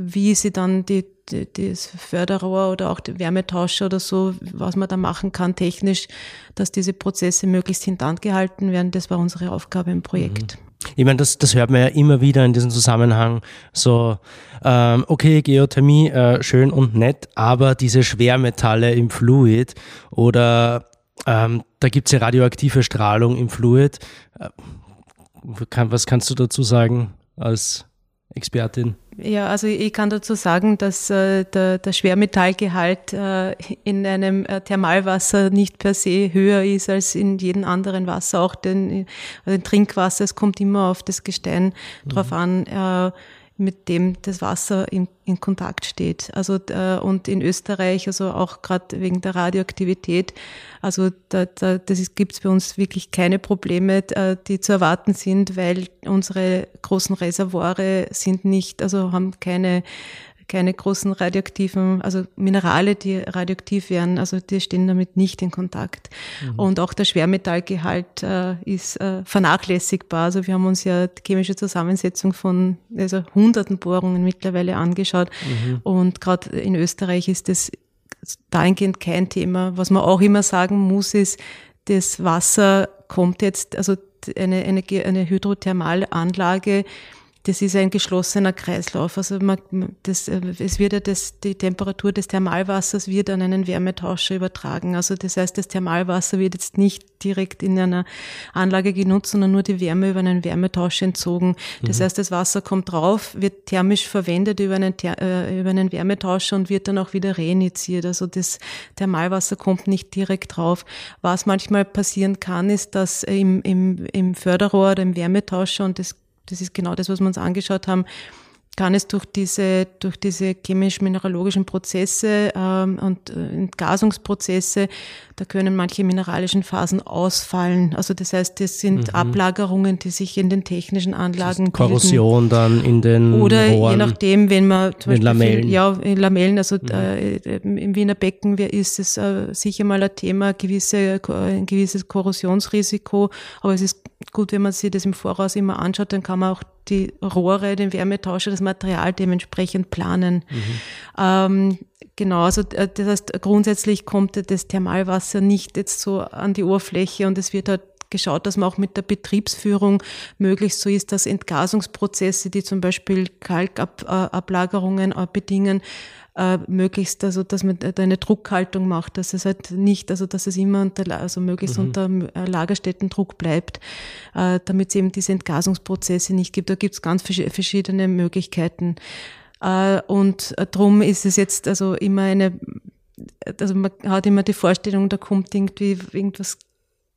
wie sie dann die, die, das Förderrohr oder auch die Wärmetauscher oder so, was man da machen kann technisch, dass diese Prozesse möglichst hinterhand gehalten werden. Das war unsere Aufgabe im Projekt. Mhm. Ich meine, das, das hört man ja immer wieder in diesem Zusammenhang. So, ähm, okay, Geothermie, äh, schön und nett, aber diese Schwermetalle im Fluid oder ähm, da gibt's ja radioaktive Strahlung im Fluid. Äh, kann, was kannst du dazu sagen als Expertin? Ja, also ich kann dazu sagen, dass äh, der, der Schwermetallgehalt äh, in einem äh, Thermalwasser nicht per se höher ist als in jedem anderen Wasser, auch den, also den Trinkwasser. Es kommt immer auf das Gestein mhm. drauf an. Mit dem das Wasser in, in Kontakt steht. Also äh, und in Österreich, also auch gerade wegen der Radioaktivität, also da, da, das gibt es bei uns wirklich keine Probleme, äh, die zu erwarten sind, weil unsere großen Reservoire sind nicht, also haben keine keine großen radioaktiven, also Minerale, die radioaktiv wären, also die stehen damit nicht in Kontakt. Mhm. Und auch der Schwermetallgehalt äh, ist äh, vernachlässigbar. Also wir haben uns ja die chemische Zusammensetzung von also hunderten Bohrungen mittlerweile angeschaut. Mhm. Und gerade in Österreich ist das dahingehend kein Thema. Was man auch immer sagen muss, ist, das Wasser kommt jetzt, also eine, eine, eine Hydrothermalanlage, das ist ein geschlossener Kreislauf. Also man, das, es wird ja das, die Temperatur des Thermalwassers wird an einen Wärmetauscher übertragen. Also das heißt, das Thermalwasser wird jetzt nicht direkt in einer Anlage genutzt, sondern nur die Wärme über einen Wärmetauscher entzogen. Das mhm. heißt, das Wasser kommt drauf, wird thermisch verwendet über einen, äh, über einen Wärmetauscher und wird dann auch wieder reinitiert. Also das Thermalwasser kommt nicht direkt drauf. Was manchmal passieren kann, ist, dass im, im, im Förderrohr oder im Wärmetauscher, und das das ist genau das, was wir uns angeschaut haben, kann es durch diese, durch diese chemisch-mineralogischen Prozesse ähm, und äh, Entgasungsprozesse, da können manche mineralischen Phasen ausfallen. Also das heißt, das sind mhm. Ablagerungen, die sich in den technischen Anlagen Korrosion bilden. dann in den Oder Rohren, je nachdem, wenn man zum Beispiel Lamellen. Viel, ja, in Lamellen, also mhm. äh, im Wiener Becken ist es äh, sicher mal ein Thema, gewisse, ein gewisses Korrosionsrisiko, aber es ist gut, wenn man sich das im Voraus immer anschaut, dann kann man auch die Rohre, den Wärmetauscher, das Material dementsprechend planen. Mhm. Ähm, genau, also äh, das heißt, grundsätzlich kommt das Thermalwasser nicht jetzt so an die Oberfläche und es wird halt geschaut, dass man auch mit der Betriebsführung möglichst so ist, dass Entgasungsprozesse, die zum Beispiel Kalkablagerungen äh, bedingen, äh, möglichst, also dass man da eine Druckhaltung macht, dass es halt nicht, also dass es immer unter, also möglichst mhm. unter äh, Lagerstättendruck bleibt, äh, damit es eben diese Entgasungsprozesse nicht gibt. Da gibt es ganz verschiedene Möglichkeiten. Äh, und äh, drum ist es jetzt also immer eine, also man hat immer die Vorstellung, da kommt irgendwie irgendwas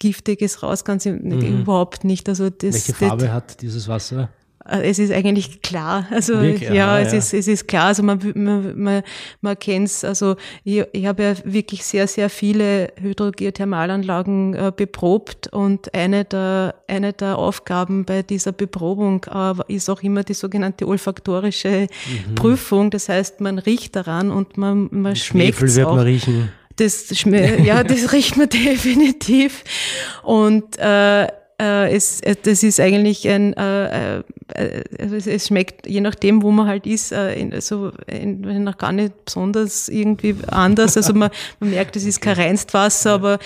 Giftiges raus, ganz mhm. überhaupt nicht. Also das, Welche Farbe das, hat dieses Wasser? Äh, es ist eigentlich klar. Also Wirklich? ja, Aha, es, ja. Ist, es ist klar. Also man, man, man, man kennt es. Also ich, ich habe ja wirklich sehr, sehr viele Hydrogeothermalanlagen äh, beprobt und eine der, eine der Aufgaben bei dieser Beprobung äh, ist auch immer die sogenannte olfaktorische mhm. Prüfung. Das heißt, man riecht daran und man, man schmeckt es wird man riechen. Das, ja, das riecht man definitiv. Und äh, äh, es, äh, das ist eigentlich ein, äh, äh, es schmeckt je nachdem, wo man halt ist, äh, in, so in, noch gar nicht besonders irgendwie anders. Also man, man merkt, es ist kein Reinstwasser, ja. aber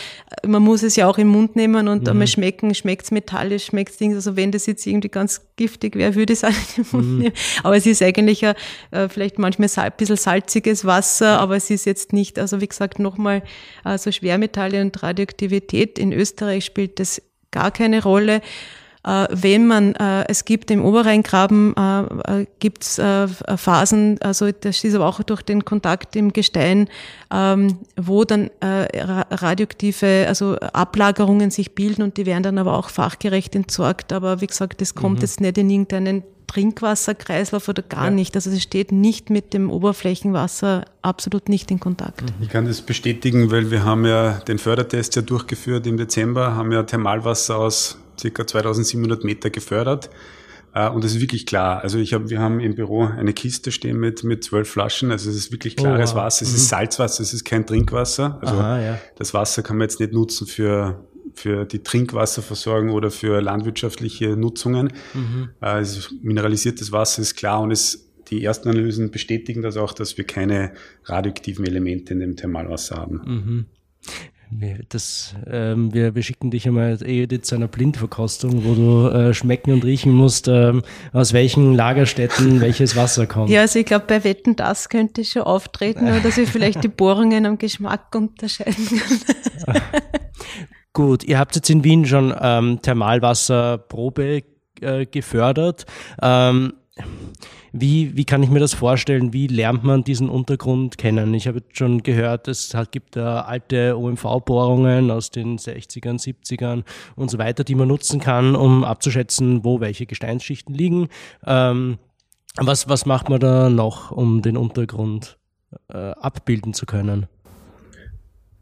man muss es ja auch im Mund nehmen und mhm. einmal schmecken, schmeckt es metallisch, schmeckt es Dings. Also wenn das jetzt irgendwie ganz giftig wäre, würde ich es auch nicht im Mund mhm. nehmen. Aber es ist eigentlich ein, äh, vielleicht manchmal ein bisschen salziges Wasser, aber es ist jetzt nicht, also wie gesagt, nochmal, also Schwermetalle und Radioaktivität in Österreich spielt das gar keine Rolle. Äh, wenn man, äh, es gibt im Oberrheingraben, äh, gibt es Phasen, also das ist aber auch durch den Kontakt im Gestein, ähm, wo dann radioaktive, also Ablagerungen sich bilden und die werden dann aber auch fachgerecht entsorgt. Aber wie gesagt, das kommt mhm. jetzt nicht in irgendeinen Trinkwasserkreislauf oder gar ja. nicht. Also es steht nicht mit dem Oberflächenwasser absolut nicht in Kontakt. Mhm. Ich kann das bestätigen, weil wir haben ja den Fördertest ja durchgeführt im Dezember, haben ja Thermalwasser aus ca. 2700 Meter gefördert. Äh, und es ist wirklich klar. Also ich habe, wir haben im Büro eine Kiste stehen mit mit zwölf Flaschen. Also es ist wirklich klares oh, wow. Wasser. Es mhm. ist Salzwasser. Es ist kein Trinkwasser. Also Aha, ja. das Wasser kann man jetzt nicht nutzen für für die Trinkwasserversorgung oder für landwirtschaftliche Nutzungen. Mhm. Also mineralisiertes Wasser ist klar und es, die ersten Analysen bestätigen das auch, dass wir keine radioaktiven Elemente in dem Thermalwasser haben. Mhm. Das, ähm, wir, wir schicken dich einmal Edith zu einer Blindverkostung, wo du äh, schmecken und riechen musst, ähm, aus welchen Lagerstätten welches Wasser kommt. Ja, also ich glaube, bei Wetten das könnte schon auftreten, oder dass wir vielleicht die Bohrungen am Geschmack unterscheiden können. Gut, ihr habt jetzt in Wien schon ähm, Thermalwasserprobe äh, gefördert. Ähm, wie, wie kann ich mir das vorstellen? Wie lernt man diesen Untergrund kennen? Ich habe schon gehört, es gibt da alte OMV-Bohrungen aus den 60ern, 70ern und so weiter, die man nutzen kann, um abzuschätzen, wo welche Gesteinsschichten liegen. Ähm, was, was macht man da noch, um den Untergrund äh, abbilden zu können?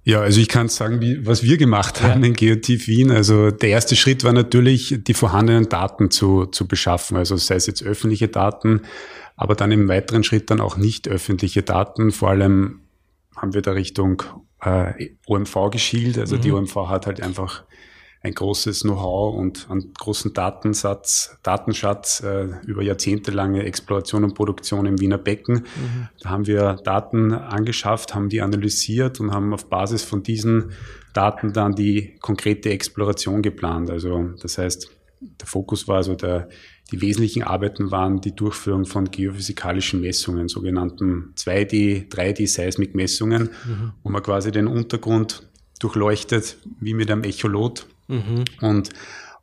Ja, also ich kann sagen, wie, was wir gemacht haben ja. in Geotief Wien. Also der erste Schritt war natürlich, die vorhandenen Daten zu, zu beschaffen. Also sei es jetzt öffentliche Daten, aber dann im weiteren Schritt dann auch nicht öffentliche Daten. Vor allem haben wir da Richtung äh, OMV geschielt. Also mhm. die OMV hat halt einfach ein großes Know-how und einen großen Datensatz, Datenschatz äh, über jahrzehntelange Exploration und Produktion im Wiener Becken. Mhm. Da haben wir Daten angeschafft, haben die analysiert und haben auf Basis von diesen Daten dann die konkrete Exploration geplant. Also das heißt, der Fokus war also der, die wesentlichen Arbeiten waren die Durchführung von geophysikalischen Messungen, sogenannten 2D, 3D-Seismikmessungen, mhm. wo man quasi den Untergrund durchleuchtet, wie mit einem Echolot mhm. und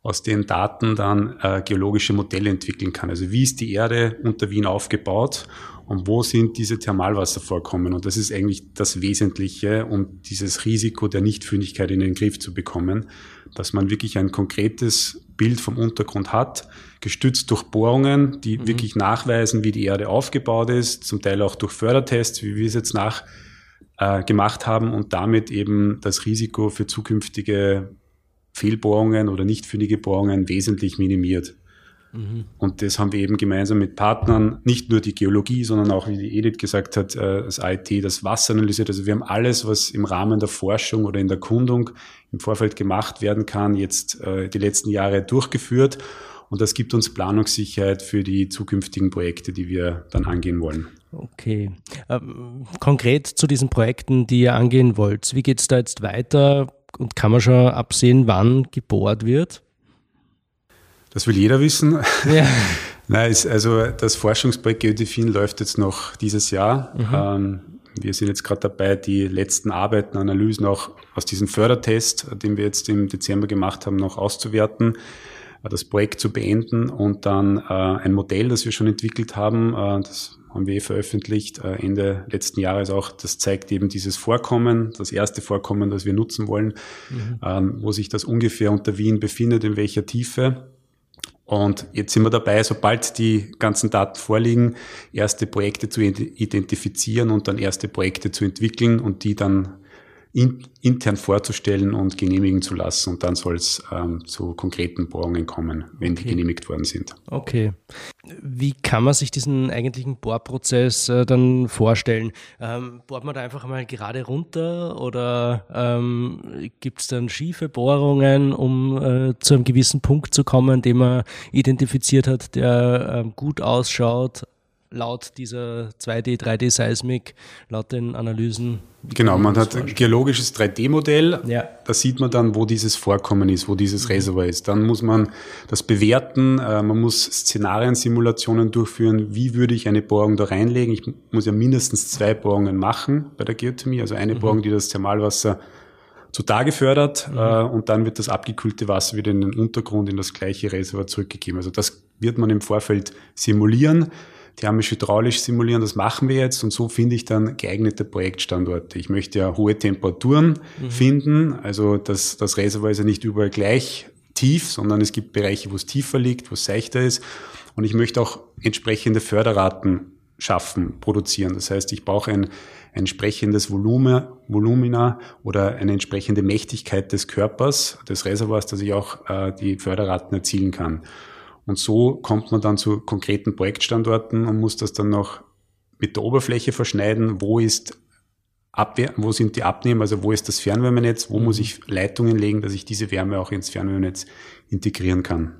aus den Daten dann äh, geologische Modelle entwickeln kann. Also wie ist die Erde unter Wien aufgebaut und wo sind diese Thermalwasservorkommen? Und das ist eigentlich das Wesentliche, um dieses Risiko der Nichtfündigkeit in den Griff zu bekommen, dass man wirklich ein konkretes Bild vom Untergrund hat, gestützt durch Bohrungen, die mhm. wirklich nachweisen, wie die Erde aufgebaut ist, zum Teil auch durch Fördertests, wie wir es jetzt nach äh, gemacht haben und damit eben das Risiko für zukünftige Fehlbohrungen oder nicht fündige Bohrungen wesentlich minimiert. Mhm. Und das haben wir eben gemeinsam mit Partnern, nicht nur die Geologie, sondern auch, wie die Edith gesagt hat, äh, das IT, das Wasser analysiert. Also wir haben alles, was im Rahmen der Forschung oder in der Kundung im Vorfeld gemacht werden kann, jetzt äh, die letzten Jahre durchgeführt. Und das gibt uns Planungssicherheit für die zukünftigen Projekte, die wir dann angehen wollen. Okay. Ähm, konkret zu diesen Projekten, die ihr angehen wollt. Wie geht es da jetzt weiter? Und kann man schon absehen, wann gebohrt wird? Das will jeder wissen. Ja. Nein, also das Forschungsprojekt Geodefin läuft jetzt noch dieses Jahr. Mhm. Ähm, wir sind jetzt gerade dabei, die letzten Arbeiten, Analysen auch aus diesem Fördertest, den wir jetzt im Dezember gemacht haben, noch auszuwerten, äh, das Projekt zu beenden und dann äh, ein Modell, das wir schon entwickelt haben, äh, das haben wir eh veröffentlicht, äh, Ende letzten Jahres auch. Das zeigt eben dieses Vorkommen, das erste Vorkommen, das wir nutzen wollen, mhm. Ähm, wo sich das ungefähr unter Wien befindet, in welcher Tiefe. Und jetzt sind wir dabei, sobald die ganzen Daten vorliegen, erste Projekte zu identifizieren und dann erste Projekte zu entwickeln und die dann in, intern vorzustellen und genehmigen zu lassen. Und dann soll es ähm, zu konkreten Bohrungen kommen, wenn okay. die genehmigt worden sind. Okay. Wie kann man sich diesen eigentlichen Bohrprozess äh, dann vorstellen? Ähm, bohrt man da einfach mal gerade runter oder ähm, gibt es dann schiefe Bohrungen, um äh, zu einem gewissen Punkt zu kommen, den man identifiziert hat, der äh, gut ausschaut, laut dieser 2D, 3D-Seismik, laut den Analysen. Genau, man hat ein geologisches 3D-Modell. Ja. Da sieht man dann, wo dieses Vorkommen ist, wo dieses mhm. Reservoir ist. Dann muss man das bewerten. Äh, man muss Szenariensimulationen durchführen. Wie würde ich eine Bohrung da reinlegen? Ich muss ja mindestens zwei Bohrungen machen bei der Geothermie. Also eine mhm. Bohrung, die das Thermalwasser zutage fördert mhm. äh, und dann wird das abgekühlte Wasser wieder in den Untergrund in das gleiche Reservoir zurückgegeben. Also das wird man im Vorfeld simulieren thermisch-hydraulisch simulieren. Das machen wir jetzt und so finde ich dann geeignete Projektstandorte. Ich möchte ja hohe Temperaturen mhm. finden. Also das, das Reservoir ist ja nicht überall gleich tief, sondern es gibt Bereiche, wo es tiefer liegt, wo es seichter ist. Und ich möchte auch entsprechende Förderraten schaffen, produzieren. Das heißt, ich brauche ein, ein entsprechendes Volumen, Volumina oder eine entsprechende Mächtigkeit des Körpers, des Reservoirs, dass ich auch äh, die Förderraten erzielen kann. Und so kommt man dann zu konkreten Projektstandorten und muss das dann noch mit der Oberfläche verschneiden. Wo ist Abwehr, wo sind die Abnehmer, also wo ist das Fernwärmenetz, wo muss ich Leitungen legen, dass ich diese Wärme auch ins Fernwärmenetz integrieren kann.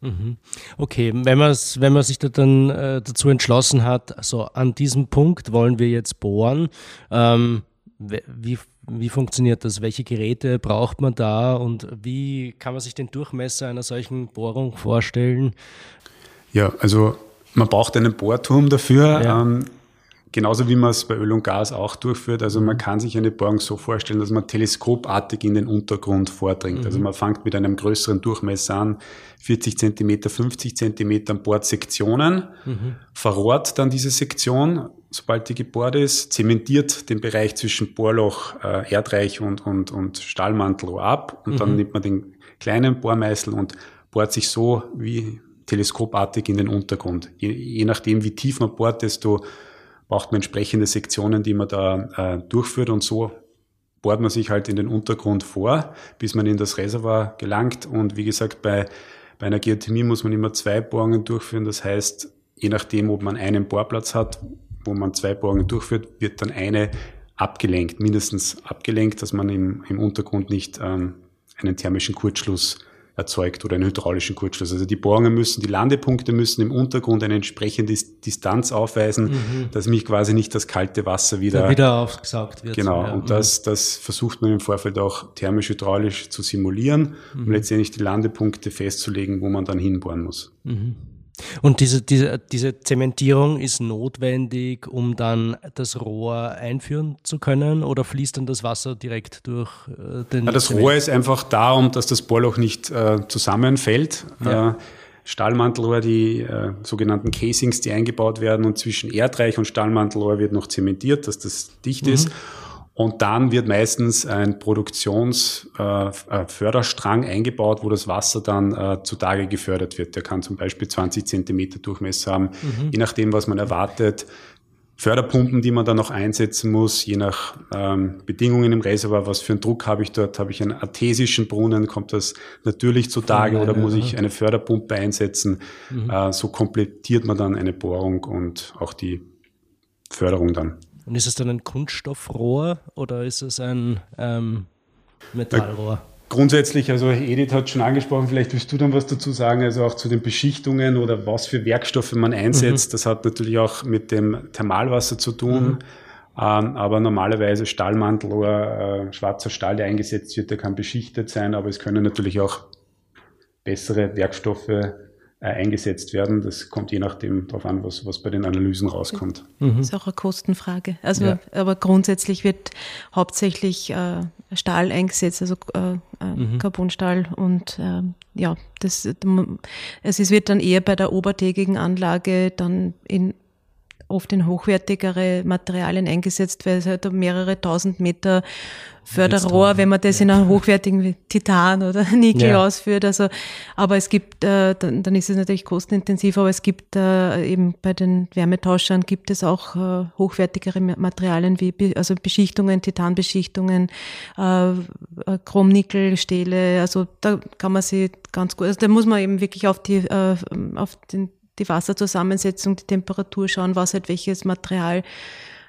Mhm. Okay, wenn man wenn man sich da dann äh, dazu entschlossen hat, also an diesem Punkt wollen wir jetzt bohren, ähm, wie, wie funktioniert das? Welche Geräte braucht man da und wie kann man sich den Durchmesser einer solchen Bohrung vorstellen? Ja, also man braucht einen Bohrturm dafür. Ja. Ähm, Genauso wie man es bei Öl und Gas auch durchführt. Also man mhm. kann sich eine Bohrung so vorstellen, dass man teleskopartig in den Untergrund vordringt. Also mhm. Also man fängt mit einem größeren Durchmesser an, 40 Zentimeter, 50 Zentimeter, bohrt Sektionen, mhm. verrohrt dann diese Sektion, sobald die gebohrt ist, zementiert den Bereich zwischen Bohrloch, äh, Erdreich und, und, und Stahlmantel ab und mhm. dann nimmt man den kleinen Bohrmeißel und bohrt sich so wie teleskopartig in den Untergrund. Je, je nachdem, wie tief man bohrt, desto braucht man entsprechende Sektionen, die man da äh, durchführt und so bohrt man sich halt in den Untergrund vor, bis man in das Reservoir gelangt. Und wie gesagt, bei, bei einer Geothermie muss man immer zwei Bohrungen durchführen. Das heißt, je nachdem, ob man einen Bohrplatz hat, wo man zwei Bohrungen durchführt, wird dann eine abgelenkt, mindestens abgelenkt, dass man im, im Untergrund nicht ähm, einen thermischen Kurzschluss erzeugt oder einen hydraulischen Kurzschluss. Also die Bohrungen müssen, die Landepunkte müssen im Untergrund eine entsprechende Distanz aufweisen, mhm. dass mich quasi nicht das kalte Wasser wieder, ja, wieder aufgesaugt wird. Genau, ja. und das, das versucht man im Vorfeld auch thermisch-hydraulisch zu simulieren, mhm. um letztendlich die Landepunkte festzulegen, wo man dann hinbohren muss. Mhm. Und diese, diese, diese Zementierung ist notwendig, um dann das Rohr einführen zu können oder fließt dann das Wasser direkt durch äh, den ja, Das Zement? Rohr ist einfach darum, dass das Bohrloch nicht äh, zusammenfällt. Ja. Äh, Stahlmantelrohr, die äh, sogenannten Casings, die eingebaut werden und zwischen Erdreich und Stahlmantelrohr wird noch zementiert, dass das dicht mhm. ist. Und dann wird meistens ein Produktionsförderstrang äh, äh eingebaut, wo das Wasser dann äh, zutage gefördert wird. Der kann zum Beispiel 20 Zentimeter Durchmesser haben, mhm. je nachdem, was man erwartet. Förderpumpen, die man dann noch einsetzen muss, je nach ähm, Bedingungen im Reservoir, was für einen Druck habe ich dort, habe ich einen artesischen Brunnen, kommt das natürlich zutage oder muss ich eine Förderpumpe einsetzen? Mhm. Äh, so komplettiert man dann eine Bohrung und auch die Förderung dann. Und ist es dann ein Kunststoffrohr oder ist es ein ähm, Metallrohr? Grundsätzlich, also Edith hat schon angesprochen, vielleicht willst du dann was dazu sagen, also auch zu den Beschichtungen oder was für Werkstoffe man einsetzt. Mhm. Das hat natürlich auch mit dem Thermalwasser zu tun. Mhm. Ähm, aber normalerweise Stahlmantelrohr, äh, schwarzer Stahl, der eingesetzt wird, der kann beschichtet sein, aber es können natürlich auch bessere Werkstoffe äh, eingesetzt werden. Das kommt je nachdem darauf an, was, was bei den Analysen rauskommt. Mhm. Das ist auch eine Kostenfrage. Also, ja. aber grundsätzlich wird hauptsächlich äh, Stahl eingesetzt, also äh, äh mhm. Carbonstahl und äh, ja, das, es wird dann eher bei der obertägigen Anlage dann in oft in hochwertigere Materialien eingesetzt, weil es halt mehrere tausend Meter Förderrohr, wenn man das ja. in einem hochwertigen Titan oder Nickel ja. ausführt. Also, aber es gibt, äh, dann, dann ist es natürlich kostenintensiv, aber es gibt äh, eben bei den Wärmetauschern gibt es auch äh, hochwertigere Materialien wie also Beschichtungen, Titanbeschichtungen, äh, äh, Chrom-Nickel, Stähle. Also da kann man sie ganz gut, also da muss man eben wirklich auf die äh, auf den die Wasserzusammensetzung, die Temperatur schauen, was halt welches Material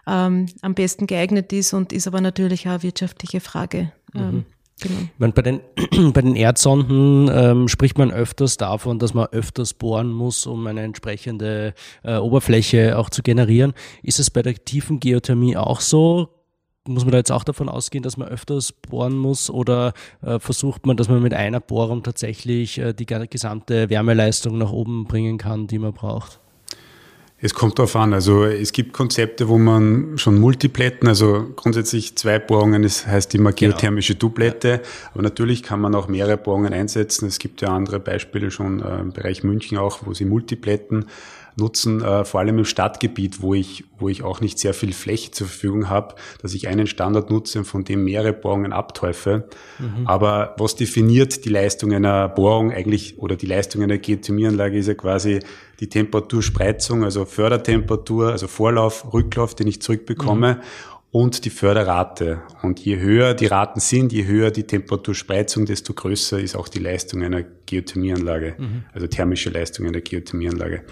ähm, am besten geeignet ist und ist aber natürlich auch eine wirtschaftliche Frage. Mhm. Ähm, Genau. bei, den, bei den Erdsonden ähm, spricht man öfters davon, dass man öfters bohren muss, um eine entsprechende äh, Oberfläche auch zu generieren. Ist es bei der tiefen Geothermie auch so? Muss man da jetzt auch davon ausgehen, dass man öfters bohren muss oder äh, versucht man, dass man mit einer Bohrung tatsächlich äh, die gesamte Wärmeleistung nach oben bringen kann, die man braucht? Es kommt darauf an. Also es gibt Konzepte, wo man schon Multipletten, also grundsätzlich zwei Bohrungen, das heißt immer genau. geothermische genau. Duplette. Aber natürlich kann man auch mehrere Bohrungen einsetzen. Es gibt ja andere Beispiele schon äh, im Bereich München auch, wo sie Multipletten nutzen, äh, vor allem im Stadtgebiet, wo ich, wo ich auch nicht sehr viel Fläche zur Verfügung habe, dass ich einen Standard nutze, von dem mehrere Bohrungen abteufel. Mhm. Aber was definiert die Leistung einer Bohrung eigentlich oder die Leistung einer Geothermieanlage ist ja quasi die Temperaturspreizung, also Fördertemperatur, also Vorlauf, Rücklauf, den ich zurückbekomme. Mhm und die Förderrate. Und je höher die Raten sind, je höher die Temperaturspreizung, desto größer ist auch die Leistung einer Geothermieanlage, mhm. also thermische Leistung einer Geothermieanlage.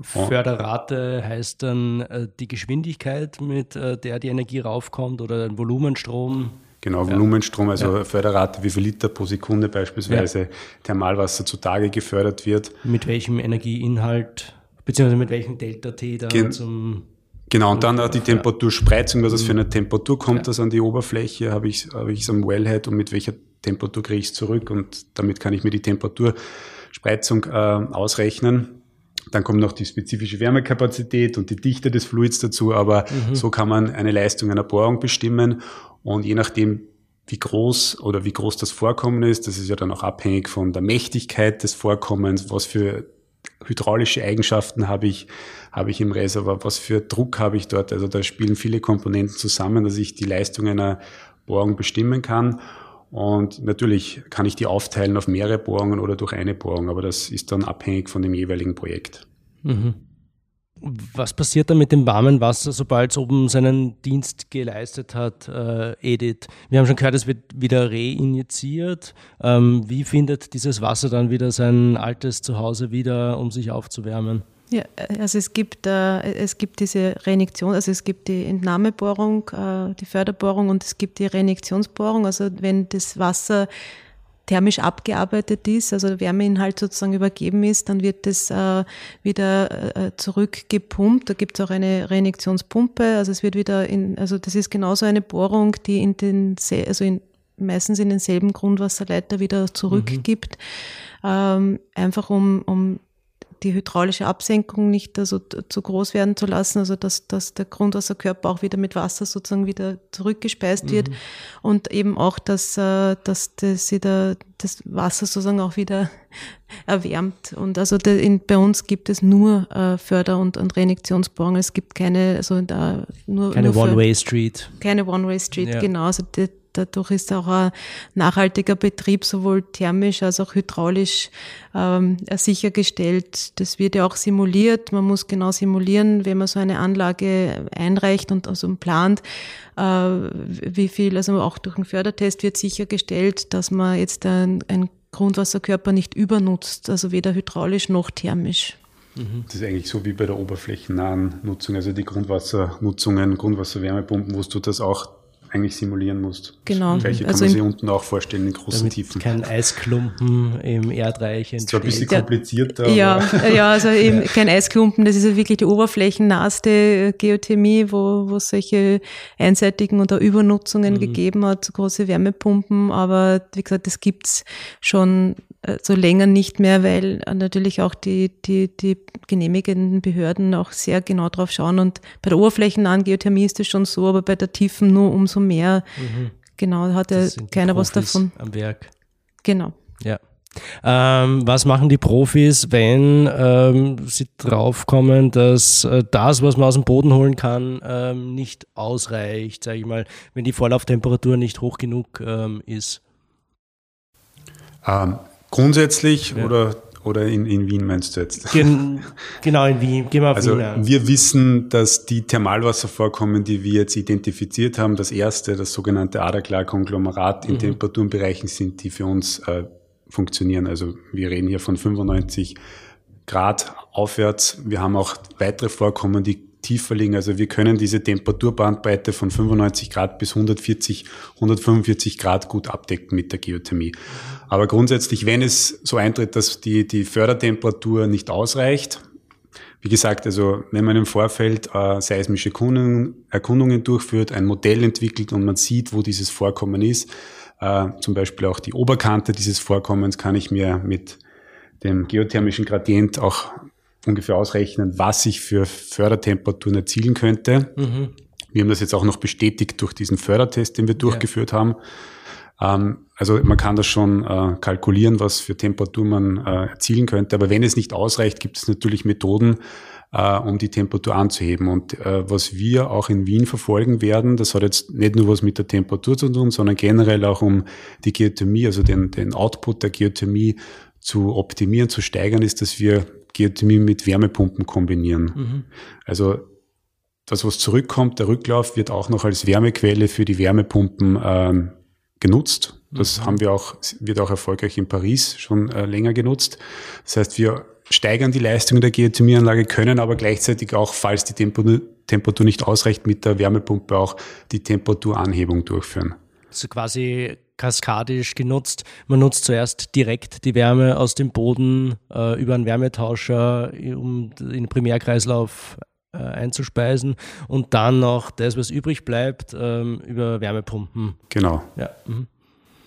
Förderrate heißt dann äh, die Geschwindigkeit, mit äh, der die Energie raufkommt oder ein Volumenstrom. Genau, ja. Volumenstrom, also ja. Förderrate, wie viel Liter pro Sekunde beispielsweise ja. Thermalwasser zutage gefördert wird. Mit welchem Energieinhalt, beziehungsweise mit welchem Delta-T da Gen zum Genau, und dann auch die Temperaturspreizung, was es für eine Temperatur kommt, ja. das an die Oberfläche, habe ich es am Wellhead und mit welcher Temperatur kriege ich es zurück und damit kann ich mir die Temperaturspreizung äh, ausrechnen. Dann kommt noch die spezifische Wärmekapazität und die Dichte des Fluids dazu, aber mhm. so kann man eine Leistung einer Bohrung bestimmen und je nachdem, wie groß oder wie groß das Vorkommen ist, das ist ja dann auch abhängig von der Mächtigkeit des Vorkommens, was für hydraulische Eigenschaften habe ich, habe ich im Reservoir, was für Druck habe ich dort. Also da spielen viele Komponenten zusammen, dass ich die Leistung einer Bohrung bestimmen kann. Und natürlich kann ich die aufteilen auf mehrere Bohrungen oder durch eine Bohrung, aber das ist dann abhängig von dem jeweiligen Projekt. Mhm. Was passiert dann mit dem warmen Wasser, sobald es oben seinen Dienst geleistet hat, äh, Edith? Wir haben schon gehört, es wird wieder reinjiziert. Ähm, wie findet dieses Wasser dann wieder sein altes Zuhause wieder, um sich aufzuwärmen? Ja, also es gibt, äh, es gibt diese Reinjektion, also es gibt die Entnahmebohrung, äh, die Förderbohrung und es gibt die Reinjektionsbohrung. Also wenn das Wasser thermisch abgearbeitet ist, also der Wärmeinhalt sozusagen übergeben ist, dann wird das äh, wieder äh, zurückgepumpt. Da gibt es auch eine Reinjektionspumpe. Also es wird wieder in, also das ist genauso eine Bohrung, die in den, also in, meistens in denselben Grundwasserleiter wieder zurückgibt. Mhm. Ähm, einfach um, um die hydraulische Absenkung nicht also zu groß werden zu lassen, also dass, dass der Grundwasserkörper auch wieder mit Wasser sozusagen wieder zurückgespeist mhm. wird und eben auch, dass, äh, dass das, wieder, das Wasser sozusagen auch wieder erwärmt. Und also der, in, bei uns gibt es nur äh, Förder- und, und Reinjektionsbohrungen. Es gibt keine, also da nur keine One-Way-Street. Keine One-Way-Street, ja. genau. Also die, Dadurch ist auch ein nachhaltiger Betrieb sowohl thermisch als auch hydraulisch ähm, sichergestellt. Das wird ja auch simuliert. Man muss genau simulieren, wenn man so eine Anlage einreicht und also plant, äh, wie viel, also auch durch einen Fördertest wird sichergestellt, dass man jetzt ein, ein Grundwasserkörper nicht übernutzt, also weder hydraulisch noch thermisch. Mhm. Das ist eigentlich so wie bei der oberflächennahen Nutzung, also die Grundwassernutzungen, Grundwasserwärmepumpen, wo du das auch eigentlich simulieren musst. Genau. Das Gleiche kann also man sich unten auch vorstellen in großen damit Tiefen. Kein Eisklumpen im Erdreich entsteht. Ist zwar ein bisschen komplizierter. Ja, ja, also eben kein Eisklumpen, das ist ja wirklich die oberflächennahste Geothermie, wo, wo solche einseitigen oder Übernutzungen mhm. gegeben hat, große Wärmepumpen, aber wie gesagt, das gibt's schon so länger nicht mehr, weil natürlich auch die, die, die genehmigenden Behörden auch sehr genau drauf schauen. Und bei der oberflächennahen Geothermie ist das schon so, aber bei der tiefen nur umso mehr. Mhm. Genau, hat ja keiner was davon. Am Werk. Genau. Ja. Ähm, was machen die Profis, wenn ähm, sie draufkommen, dass äh, das, was man aus dem Boden holen kann, ähm, nicht ausreicht, sage ich mal, wenn die Vorlauftemperatur nicht hoch genug ähm, ist? Grundsätzlich ja. oder, oder in, in Wien meinst du jetzt? Gen, genau, in Wien. Gehen wir auf also Wien wir wissen, dass die Thermalwasservorkommen, die wir jetzt identifiziert haben, das erste, das sogenannte Adaklar-Konglomerat in mhm. Temperaturenbereichen sind, die für uns äh, funktionieren. Also wir reden hier von 95 Grad aufwärts. Wir haben auch weitere Vorkommen, die tiefer liegen. Also wir können diese Temperaturbandbreite von 95 Grad bis 140, 145 Grad gut abdecken mit der Geothermie. Aber grundsätzlich, wenn es so eintritt, dass die, die Fördertemperatur nicht ausreicht, wie gesagt, also wenn man im Vorfeld äh, seismische Erkundungen, Erkundungen durchführt, ein Modell entwickelt und man sieht, wo dieses Vorkommen ist, äh, zum Beispiel auch die Oberkante dieses Vorkommens, kann ich mir mit dem geothermischen Gradient auch ungefähr ausrechnen, was ich für Fördertemperaturen erzielen könnte. Mhm. Wir haben das jetzt auch noch bestätigt durch diesen Fördertest, den wir durchgeführt ja. haben. Ähm, also man kann das schon äh, kalkulieren, was für Temperatur man äh, erzielen könnte. Aber wenn es nicht ausreicht, gibt es natürlich Methoden, äh, um die Temperatur anzuheben. Und äh, was wir auch in Wien verfolgen werden, das hat jetzt nicht nur was mit der Temperatur zu tun, sondern generell auch um die Geothermie, also den, den Output der Geothermie zu optimieren, zu steigern, ist, dass wir Geothermie mit Wärmepumpen kombinieren. Mhm. Also das, was zurückkommt, der Rücklauf, wird auch noch als Wärmequelle für die Wärmepumpen ähm, genutzt. Das mhm. haben wir auch, wird auch erfolgreich in Paris schon äh, länger genutzt. Das heißt, wir steigern die Leistung der Geothermieanlage, können aber gleichzeitig auch, falls die Temperatur nicht ausreicht, mit der Wärmepumpe auch die Temperaturanhebung durchführen. Also quasi kaskadisch genutzt. Man nutzt zuerst direkt die Wärme aus dem Boden äh, über einen Wärmetauscher, um den Primärkreislauf einzuspeisen und dann noch das, was übrig bleibt, ähm, über Wärmepumpen. Genau. Ja. Mhm.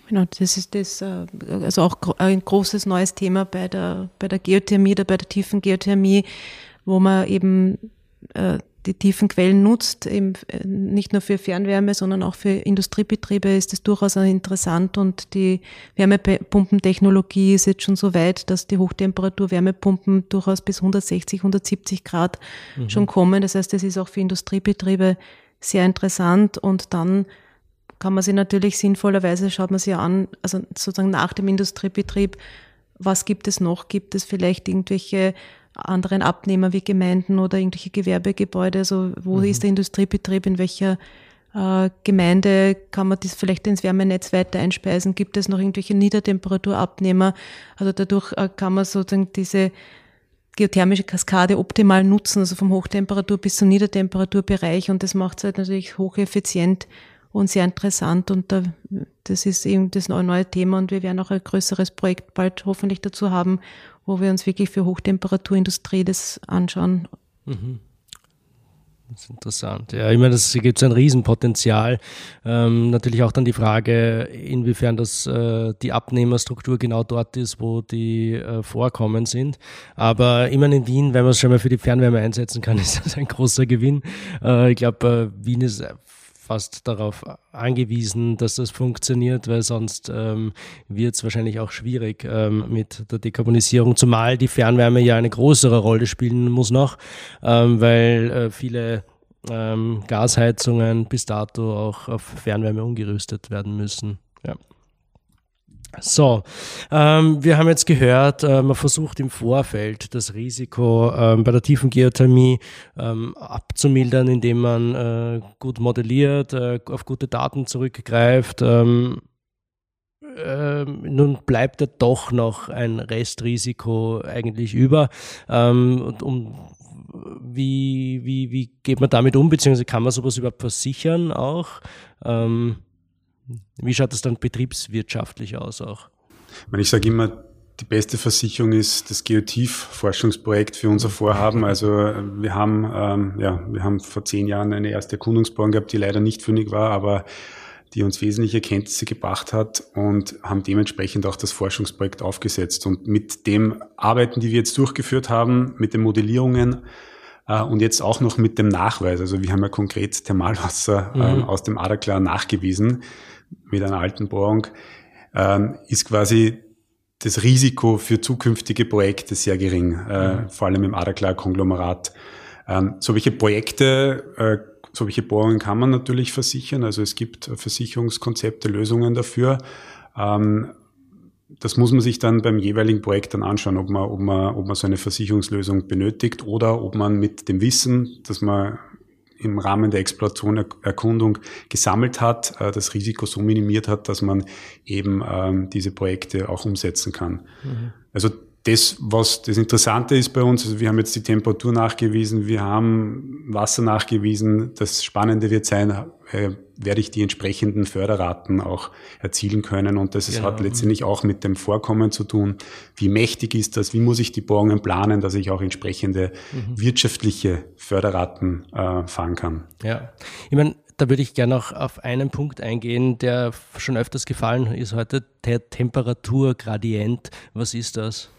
Genau, das ist das, äh, also auch ein großes neues Thema bei der, bei der Geothermie oder bei der tiefen Geothermie, wo man eben äh, die tiefen Quellen nutzt, eben äh, nicht nur für Fernwärme, sondern auch für Industriebetriebe ist es durchaus interessant und die Wärmepumpentechnologie ist jetzt schon so weit, dass die Hochtemperatur-Wärmepumpen durchaus bis 160, 170 Grad mhm. schon kommen. Das heißt, es ist auch für Industriebetriebe sehr interessant und dann kann man sich natürlich sinnvollerweise, schaut man sich an, also sozusagen nach dem Industriebetrieb, was gibt es noch? Gibt es vielleicht irgendwelche anderen Abnehmer wie Gemeinden oder irgendwelche Gewerbegebäude? Also wo mhm. ist der Industriebetrieb? In welcher äh, Gemeinde kann man das vielleicht ins Wärmenetz weiter einspeisen? Gibt es noch irgendwelche Niedertemperaturabnehmer? Also dadurch äh, kann man sozusagen diese geothermische Kaskade optimal nutzen, also vom Hochtemperatur bis zum Niedertemperaturbereich und das macht es halt natürlich hocheffizient und sehr interessant. Und da, das ist eben das neue Thema und wir werden auch ein größeres Projekt bald hoffentlich dazu haben, wo wir uns wirklich für Hochtemperaturindustrie das anschauen. Mhm. Das ist interessant. Ja, ich meine, es gibt ein Riesenpotenzial. Ähm, natürlich auch dann die Frage, inwiefern das äh, die Abnehmerstruktur genau dort ist, wo die äh, Vorkommen sind. Aber immerhin in Wien, wenn man es schon mal für die Fernwärme einsetzen kann, ist das ein großer Gewinn. Äh, ich glaube, äh, Wien ist fast darauf angewiesen, dass das funktioniert, weil sonst ähm, wird es wahrscheinlich auch schwierig ähm, mit der Dekarbonisierung, zumal die Fernwärme ja eine größere Rolle spielen muss noch, ähm, weil äh, viele ähm, Gasheizungen bis dato auch auf Fernwärme umgerüstet werden müssen. Ja. So, ähm, wir haben jetzt gehört, äh, man versucht im Vorfeld das Risiko ähm, bei der tiefen Geothermie ähm, abzumildern, indem man äh, gut modelliert, äh, auf gute Daten zurückgreift. Ähm, ähm, nun bleibt ja doch noch ein Restrisiko eigentlich über. Ähm, und um, wie, wie, wie geht man damit um, beziehungsweise kann man sowas überhaupt versichern auch? Wie schaut das dann betriebswirtschaftlich aus auch? Ich sage immer, die beste Versicherung ist das Geotief-Forschungsprojekt für unser Vorhaben. Also wir haben, ähm, ja, wir haben vor zehn Jahren eine erste Erkundungsbohrung gehabt, die leider nicht fündig war, aber die uns wesentliche Kenntnisse gebracht hat und haben dementsprechend auch das Forschungsprojekt aufgesetzt. Und mit dem Arbeiten, die wir jetzt durchgeführt haben, mit den Modellierungen äh, und jetzt auch noch mit dem Nachweis, also wir haben ja konkret Thermalwasser mhm. aus dem Adaklar nachgewiesen, mit einer alten Bohrung, ähm, ist quasi das Risiko für zukünftige Projekte sehr gering, äh, mhm. vor allem im Adaklar-Konglomerat. Ähm, solche Projekte, äh, solche Bohrungen kann man natürlich versichern. Also es gibt Versicherungskonzepte, Lösungen dafür. Ähm, das muss man sich dann beim jeweiligen Projekt dann anschauen, ob man, ob man, ob man so eine Versicherungslösung benötigt oder ob man mit dem Wissen, das man im Rahmen der Exploration, Erkundung gesammelt hat, äh, das Risiko so minimiert hat, dass man eben ähm, diese Projekte auch umsetzen kann. Mhm. Also das, was das Interessante ist bei uns, also wir haben jetzt die Temperatur nachgewiesen, wir haben Wasser nachgewiesen. Das Spannende wird sein, äh, werde ich die entsprechenden Förderraten auch erzielen können. Und das genau. hat letztendlich auch mit dem Vorkommen zu tun. Wie mächtig ist das? Wie muss ich die Bohrungen planen, dass ich auch entsprechende mhm. wirtschaftliche Förderraten äh, fahren kann? Ja, ich meine, da würde ich gerne noch auf einen Punkt eingehen, der schon öfters gefallen ist heute, der Temperaturgradient. Was ist das?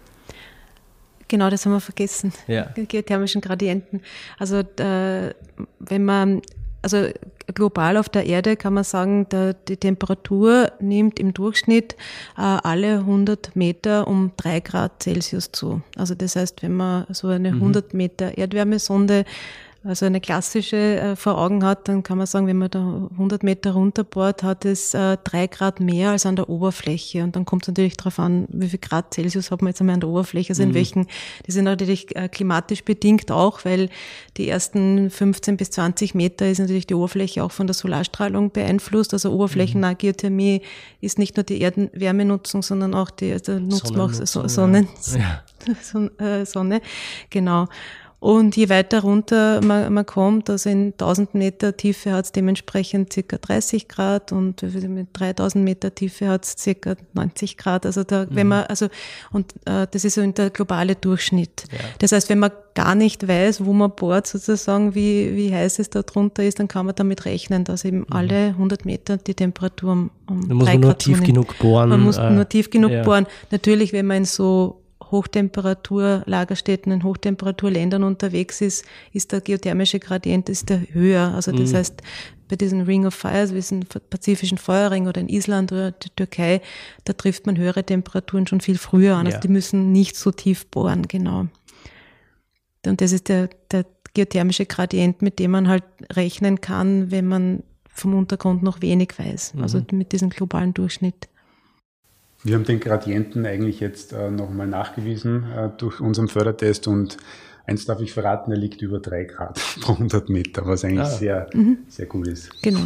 Genau, das haben wir vergessen. Ja. Geothermischen Gradienten. Also äh, wenn man, also global auf der Erde kann man sagen, der, die Temperatur nimmt im Durchschnitt äh, alle 100 Meter um drei Grad Celsius zu. Also das heißt, wenn man so eine mhm. 100 Meter Erdwärmesonde also eine klassische äh, vor Augen hat, dann kann man sagen, wenn man da 100 Meter runterbohrt, hat es äh, drei Grad mehr als an der Oberfläche. Und dann kommt es natürlich darauf an, wie viel Grad Celsius hat man jetzt einmal an der Oberfläche, also in mhm. welchen, die sind natürlich äh, klimatisch bedingt auch, weil die ersten 15 bis 20 Meter ist natürlich die Oberfläche auch von der Solarstrahlung beeinflusst. Also oberflächennahe Geothermie ist nicht nur die Erdenwärmenutzung, sondern auch die, also man auch Sonnen, ja. Sonne, Sonne, genau. Und je weiter runter man, man kommt, also in 1000 Meter Tiefe hat es dementsprechend circa 30 Grad und mit 3000 Meter Tiefe hat es circa 90 Grad. Also da, mhm. wenn man, also, und äh, das ist so der globale Durchschnitt. Ja. Das heißt, wenn man gar nicht weiß, wo man bohrt, sozusagen, wie, wie heiß es da drunter ist, dann kann man damit rechnen, dass eben mhm. alle 100 Meter die Temperatur um, um da muss man nur tief genug bohren. Man muss äh, nur tief genug ja. bohren. Natürlich, wenn man in so Hochtemperaturlagerstätten in Hochtemperaturländern unterwegs ist, ist der geothermische Gradient ist der höher. Also das mhm. heißt, bei diesen Ring of Fires, wie diesen pazifischen Feuerring oder in Island oder der Türkei, da trifft man höhere Temperaturen schon viel früher an. Also ja. Also die müssen nicht so tief bohren, genau. Und das ist der, der geothermische Gradient, mit dem man halt rechnen kann, wenn man vom Untergrund noch wenig weiß. Also mhm. mit diesem globalen Durchschnitt. Wir haben den Gradienten eigentlich jetzt äh, nochmal nachgewiesen äh, durch unseren Fördertest und eins darf ich verraten, er liegt über drei Grad pro 100 Meter, was eigentlich ah. sehr, mhm. sehr gut ist. Genau.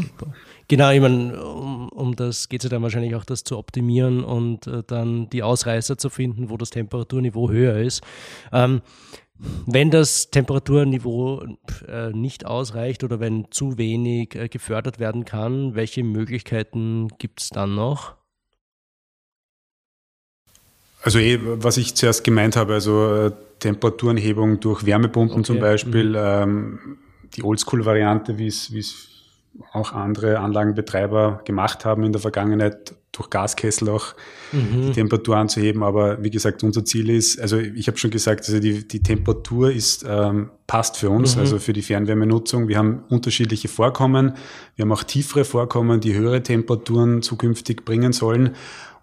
Genau, ich meine, um, um das geht es ja dann wahrscheinlich auch, das zu optimieren und äh, dann die Ausreißer zu finden, wo das Temperaturniveau höher ist. Ähm, wenn das Temperaturniveau äh, nicht ausreicht oder wenn zu wenig äh, gefördert werden kann, welche Möglichkeiten gibt es dann noch? Also eh, was ich zuerst gemeint habe, also äh, Temperaturenhebung durch Wärmepumpen okay. zum Beispiel, mhm. ähm, die Oldschool-Variante, wie es auch andere Anlagenbetreiber gemacht haben in der Vergangenheit, durch Gaskessel auch mhm. die Temperatur anzuheben. Aber wie gesagt, unser Ziel ist, also ich habe schon gesagt, also die, die Temperatur ist, ähm, passt für uns, mhm. also für die Fernwärmenutzung. Wir haben unterschiedliche Vorkommen. Wir haben auch tiefere Vorkommen, die höhere Temperaturen zukünftig bringen sollen.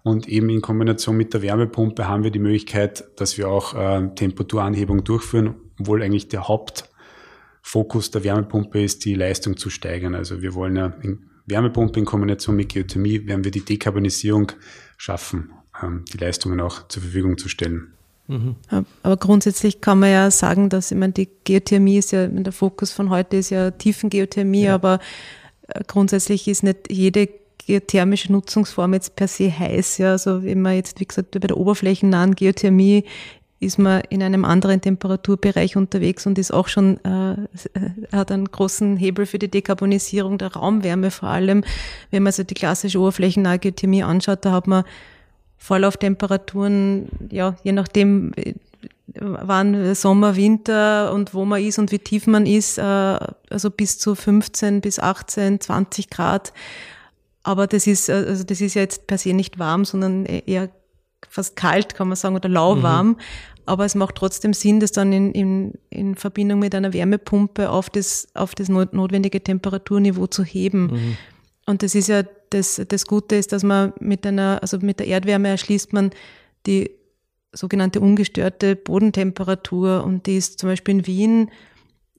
Und eben in Kombination mit der Wärmepumpe haben wir die Möglichkeit, dass wir auch äh, Temperaturanhebung durchführen, obwohl eigentlich der Hauptfokus der Wärmepumpe ist, die Leistung zu steigern. Also wir wollen ja in Wärmepumpe in Kombination mit Geothermie, werden wir die Dekarbonisierung schaffen, ähm, die Leistungen auch zur Verfügung zu stellen. Mhm. Aber grundsätzlich kann man ja sagen, dass ich meine, die Geothermie ist ja, der Fokus von heute ist ja Tiefengeothermie, ja. aber äh, grundsätzlich ist nicht jede geothermische Nutzungsform jetzt per se heiß. Ja. Also wenn man jetzt, wie gesagt, bei der oberflächennahen Geothermie ist man in einem anderen Temperaturbereich unterwegs und ist auch schon, äh, hat einen großen Hebel für die Dekarbonisierung der Raumwärme vor allem. Wenn man sich die klassische oberflächennahe Geothermie anschaut, da hat man Vorlauftemperaturen, ja, je nachdem, wann Sommer, Winter und wo man ist und wie tief man ist, äh, also bis zu 15 bis 18, 20 Grad. Aber das ist, äh, also das ist ja jetzt per se nicht warm, sondern e-, eher fast kalt, kann man sagen, oder lauwarm. Mhm. Aber es macht trotzdem Sinn, das dann in, in, in Verbindung mit einer Wärmepumpe auf das, auf das notwendige Temperaturniveau zu heben. Mhm. Und das ist ja, das, das Gute ist, dass man mit einer, also mit der Erdwärme erschließt man die sogenannte ungestörte Bodentemperatur und die ist zum Beispiel in Wien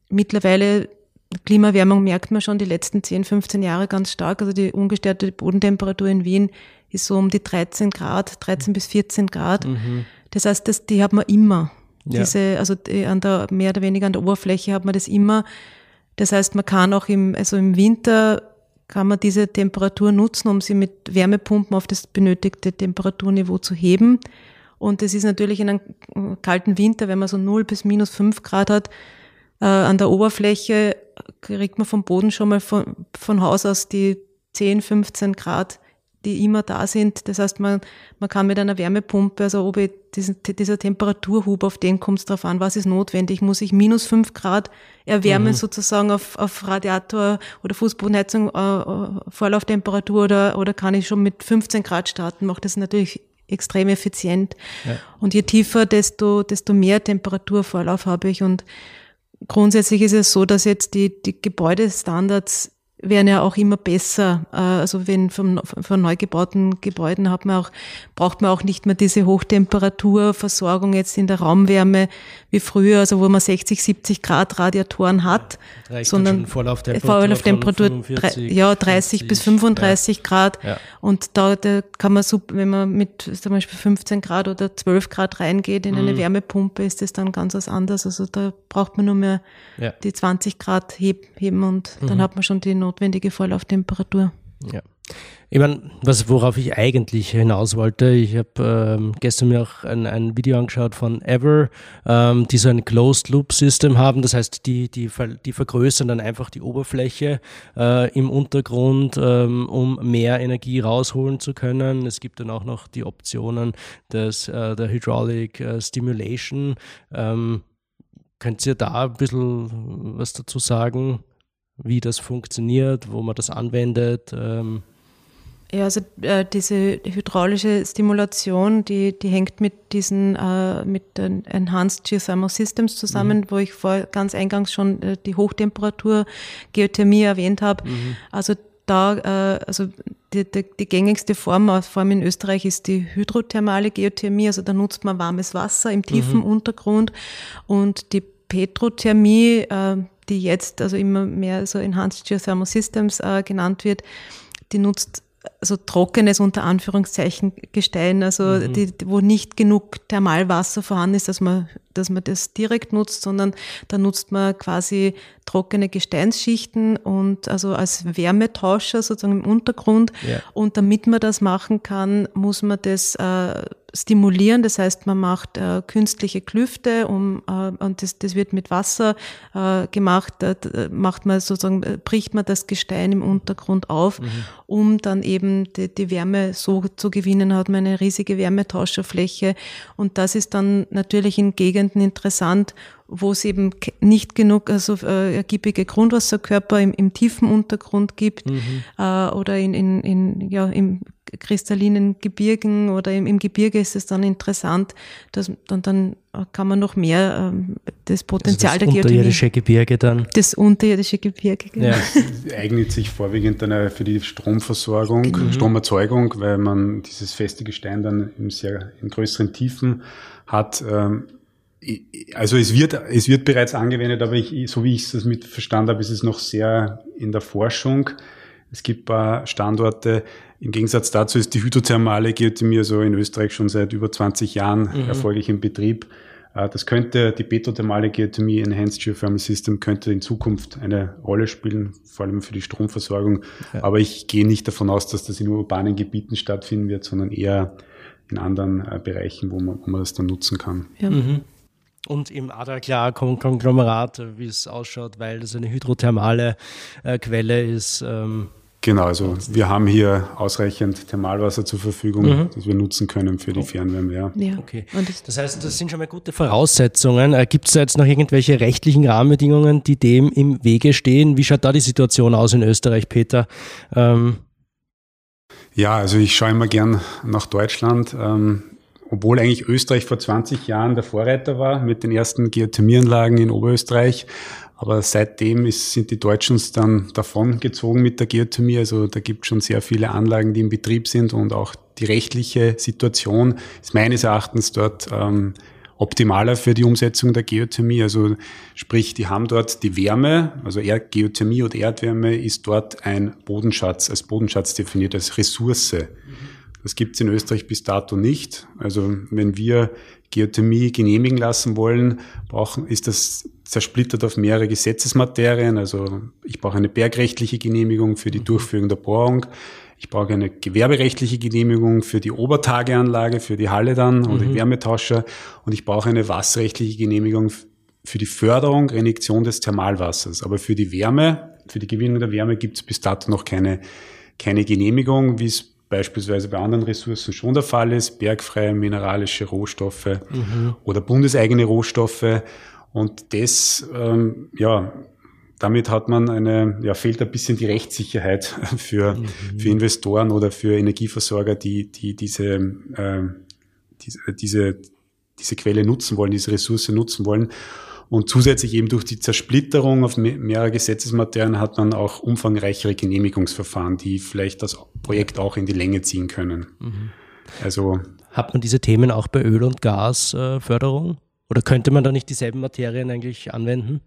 mittlerweile Klimaerwärmung merkt man schon die letzten 10, 15 Jahre ganz stark. Also die ungestörte Bodentemperatur in Wien ist so um die 13 Grad, 13 bis 14 Grad. Mhm. Das heißt, das, die hat man immer. Ja. Diese, also an der, mehr oder weniger an der Oberfläche hat man das immer. Das heißt, man kann auch im, also im Winter kann man diese Temperatur nutzen, um sie mit Wärmepumpen auf das benötigte Temperaturniveau zu heben. Und das ist natürlich in einem kalten Winter, wenn man so 0 bis minus 5 Grad hat, äh, an der Oberfläche kriegt man vom Boden schon mal von, von Haus aus die 10, 15 Grad, die immer da sind. Das heißt, man, man kann mit einer Wärmepumpe, also ob ich diesen, dieser Temperaturhub, auf den kommt es drauf an, was ist notwendig. Muss ich minus 5 Grad erwärmen mhm. sozusagen auf, auf Radiator oder Fußbodenheizung, äh, äh, Vorlauftemperatur oder, oder kann ich schon mit 15 Grad starten? Macht das natürlich extrem effizient. Ja. Und je tiefer, desto, desto mehr Temperaturvorlauf habe ich und Grundsätzlich ist es so, dass jetzt die, die Gebäudestandards werden ja auch immer besser. Äh, also wenn von, von neu gebauten Gebäuden hat man auch, braucht man auch nicht mehr diese Hochtemperaturversorgung jetzt in der Raumwärme wie früher, also wo man 60, 70 Grad Radiatoren hat, ja, sondern Vorlauftemperatur, Vorlauftemperatur 45, ja, 30 50, bis 35 ja. Grad. Ja. Und da, da kann man, so, wenn man mit zum Beispiel 15 Grad oder 12 Grad reingeht in eine mhm. Wärmepumpe, ist das dann ganz was anderes. Also da braucht man nur mehr die 20 Grad heben und mhm. dann hat man schon die notwendige Vorlauftemperatur. Ja. Ich meine, was, worauf ich eigentlich hinaus wollte, ich habe ähm, gestern mir auch ein, ein Video angeschaut von Ever, ähm, die so ein Closed Loop System haben. Das heißt, die, die, die vergrößern dann einfach die Oberfläche äh, im Untergrund, ähm, um mehr Energie rausholen zu können. Es gibt dann auch noch die Optionen des, äh, der Hydraulic äh, Stimulation. Ähm, könnt ihr da ein bisschen was dazu sagen? Wie das funktioniert, wo man das anwendet. Ähm. Ja, also äh, diese hydraulische Stimulation, die, die hängt mit diesen äh, mit den Enhanced Geothermal Systems zusammen, mhm. wo ich vor ganz eingangs schon äh, die Hochtemperatur Geothermie erwähnt habe. Mhm. Also da, äh, also die, die, die gängigste Form, äh, allem in Österreich, ist die hydrothermale Geothermie. Also da nutzt man warmes Wasser im tiefen mhm. Untergrund und die Petrothermie, äh, die jetzt also immer mehr so Enhanced Geothermal Systems äh, genannt wird, die nutzt also trockenes unter Anführungszeichen Gestein, also mhm. die, wo nicht genug Thermalwasser vorhanden ist, dass man, dass man das direkt nutzt, sondern da nutzt man quasi trockene Gesteinsschichten und also als Wärmetauscher sozusagen im Untergrund. Ja. Und damit man das machen kann, muss man das äh, stimulieren. Das heißt, man macht äh, künstliche Klüfte um, äh, und das, das wird mit Wasser äh, gemacht. Da macht man sozusagen, äh, bricht man das Gestein im Untergrund auf, mhm. um dann eben die, die Wärme so zu gewinnen, hat man eine riesige Wärmetauscherfläche. Und das ist dann natürlich in Gegenden interessant, wo es eben nicht genug also äh, ergiebige Grundwasserkörper im, im tiefen Untergrund gibt mhm. äh, oder in, in, in, ja, im kristallinen Gebirgen oder im, im Gebirge ist es dann interessant, dass dann, dann kann man noch mehr ähm, das Potenzial also das der unterirdische Gebirge dann. Das unterirdische Gebirge, genau. Ja. eignet sich vorwiegend dann für die Stromversorgung, mhm. Stromerzeugung, weil man dieses feste Gestein dann in sehr in größeren Tiefen hat. Ähm, also es wird, es wird bereits angewendet, aber ich, so wie ich es mit verstanden habe, ist es noch sehr in der Forschung. Es gibt ein paar Standorte. Im Gegensatz dazu ist die hydrothermale Geothermie so in Österreich schon seit über 20 Jahren mhm. erfolgreich im Betrieb. Äh, das könnte, die petrothermale Geothermie Enhanced Geothermal System könnte in Zukunft eine Rolle spielen, vor allem für die Stromversorgung. Ja. Aber ich gehe nicht davon aus, dass das in urbanen Gebieten stattfinden wird, sondern eher in anderen äh, Bereichen, wo man, wo man das dann nutzen kann. Ja. Mhm und im Adaklar-Konglomerat, wie es ausschaut, weil das eine hydrothermale äh, Quelle ist. Ähm Genau, also wir haben hier ausreichend Thermalwasser zur Verfügung, mhm. das wir nutzen können für die Fernwärme. Ja. ja. Okay. Das heißt, das sind schon mal gute Voraussetzungen. Äh, Gibt es da jetzt noch irgendwelche rechtlichen Rahmenbedingungen, die dem im Wege stehen? Wie schaut da die Situation aus in Österreich, Peter? Ähm ja, also ich schaue immer gern nach Deutschland. Ähm, obwohl eigentlich Österreich vor 20 Jahren der Vorreiter war mit den ersten Geothermieanlagen in Oberösterreich. Aber seitdem ist, sind die Deutschen dann davon gezogen mit der Geothermie. Also da gibt es schon sehr viele Anlagen, die in Betrieb sind und auch die rechtliche Situation ist meines Erachtens dort ähm, optimaler für die Umsetzung der Geothermie. Also sprich, die haben dort die Wärme, also Erd Geothermie oder Erdwärme ist dort ein Bodenschatz, als Bodenschatz definiert, als Ressource. Mhm. Das gibt es in Österreich bis dato nicht. Also wenn wir Geothermie genehmigen lassen wollen, brauchen, ist das zersplittert auf mehrere Gesetzesmaterien. Also ich brauche eine bergrechtliche Genehmigung für die mhm. Durchführung der Bohrung. Ich brauche eine gewerberechtliche Genehmigung für die Obertageanlage, für die Halle dann oder mhm. die Wärmetauscher. Und ich brauche eine wasserrechtliche Genehmigung für die Förderung, Reinjektion des Thermalwassers. Aber für die Wärme, für die Gewinnung der Wärme gibt es bis dato noch keine, keine Genehmigung, wie es beispielsweise bei anderen Ressourcen schon der Fall ist, bergfreie mineralische Rohstoffe mhm. oder bundeseigene Rohstoffe. Und das, ähm, ja, damit hat man eine, ja, fehlt ein bisschen die Rechtssicherheit für, mhm. für Investoren oder für Energieversorger, die, die diese, äh, diese, diese, diese Quelle nutzen wollen, diese Ressource nutzen wollen. Und zusätzlich eben durch die Zersplitterung auf mehrere Gesetzesmaterien hat man auch umfangreichere Genehmigungsverfahren, die vielleicht das Projekt auch in die Länge ziehen können. Mhm. Also hat man diese Themen auch bei Öl- und Gasförderung? Oder könnte man da nicht dieselben Materien eigentlich anwenden?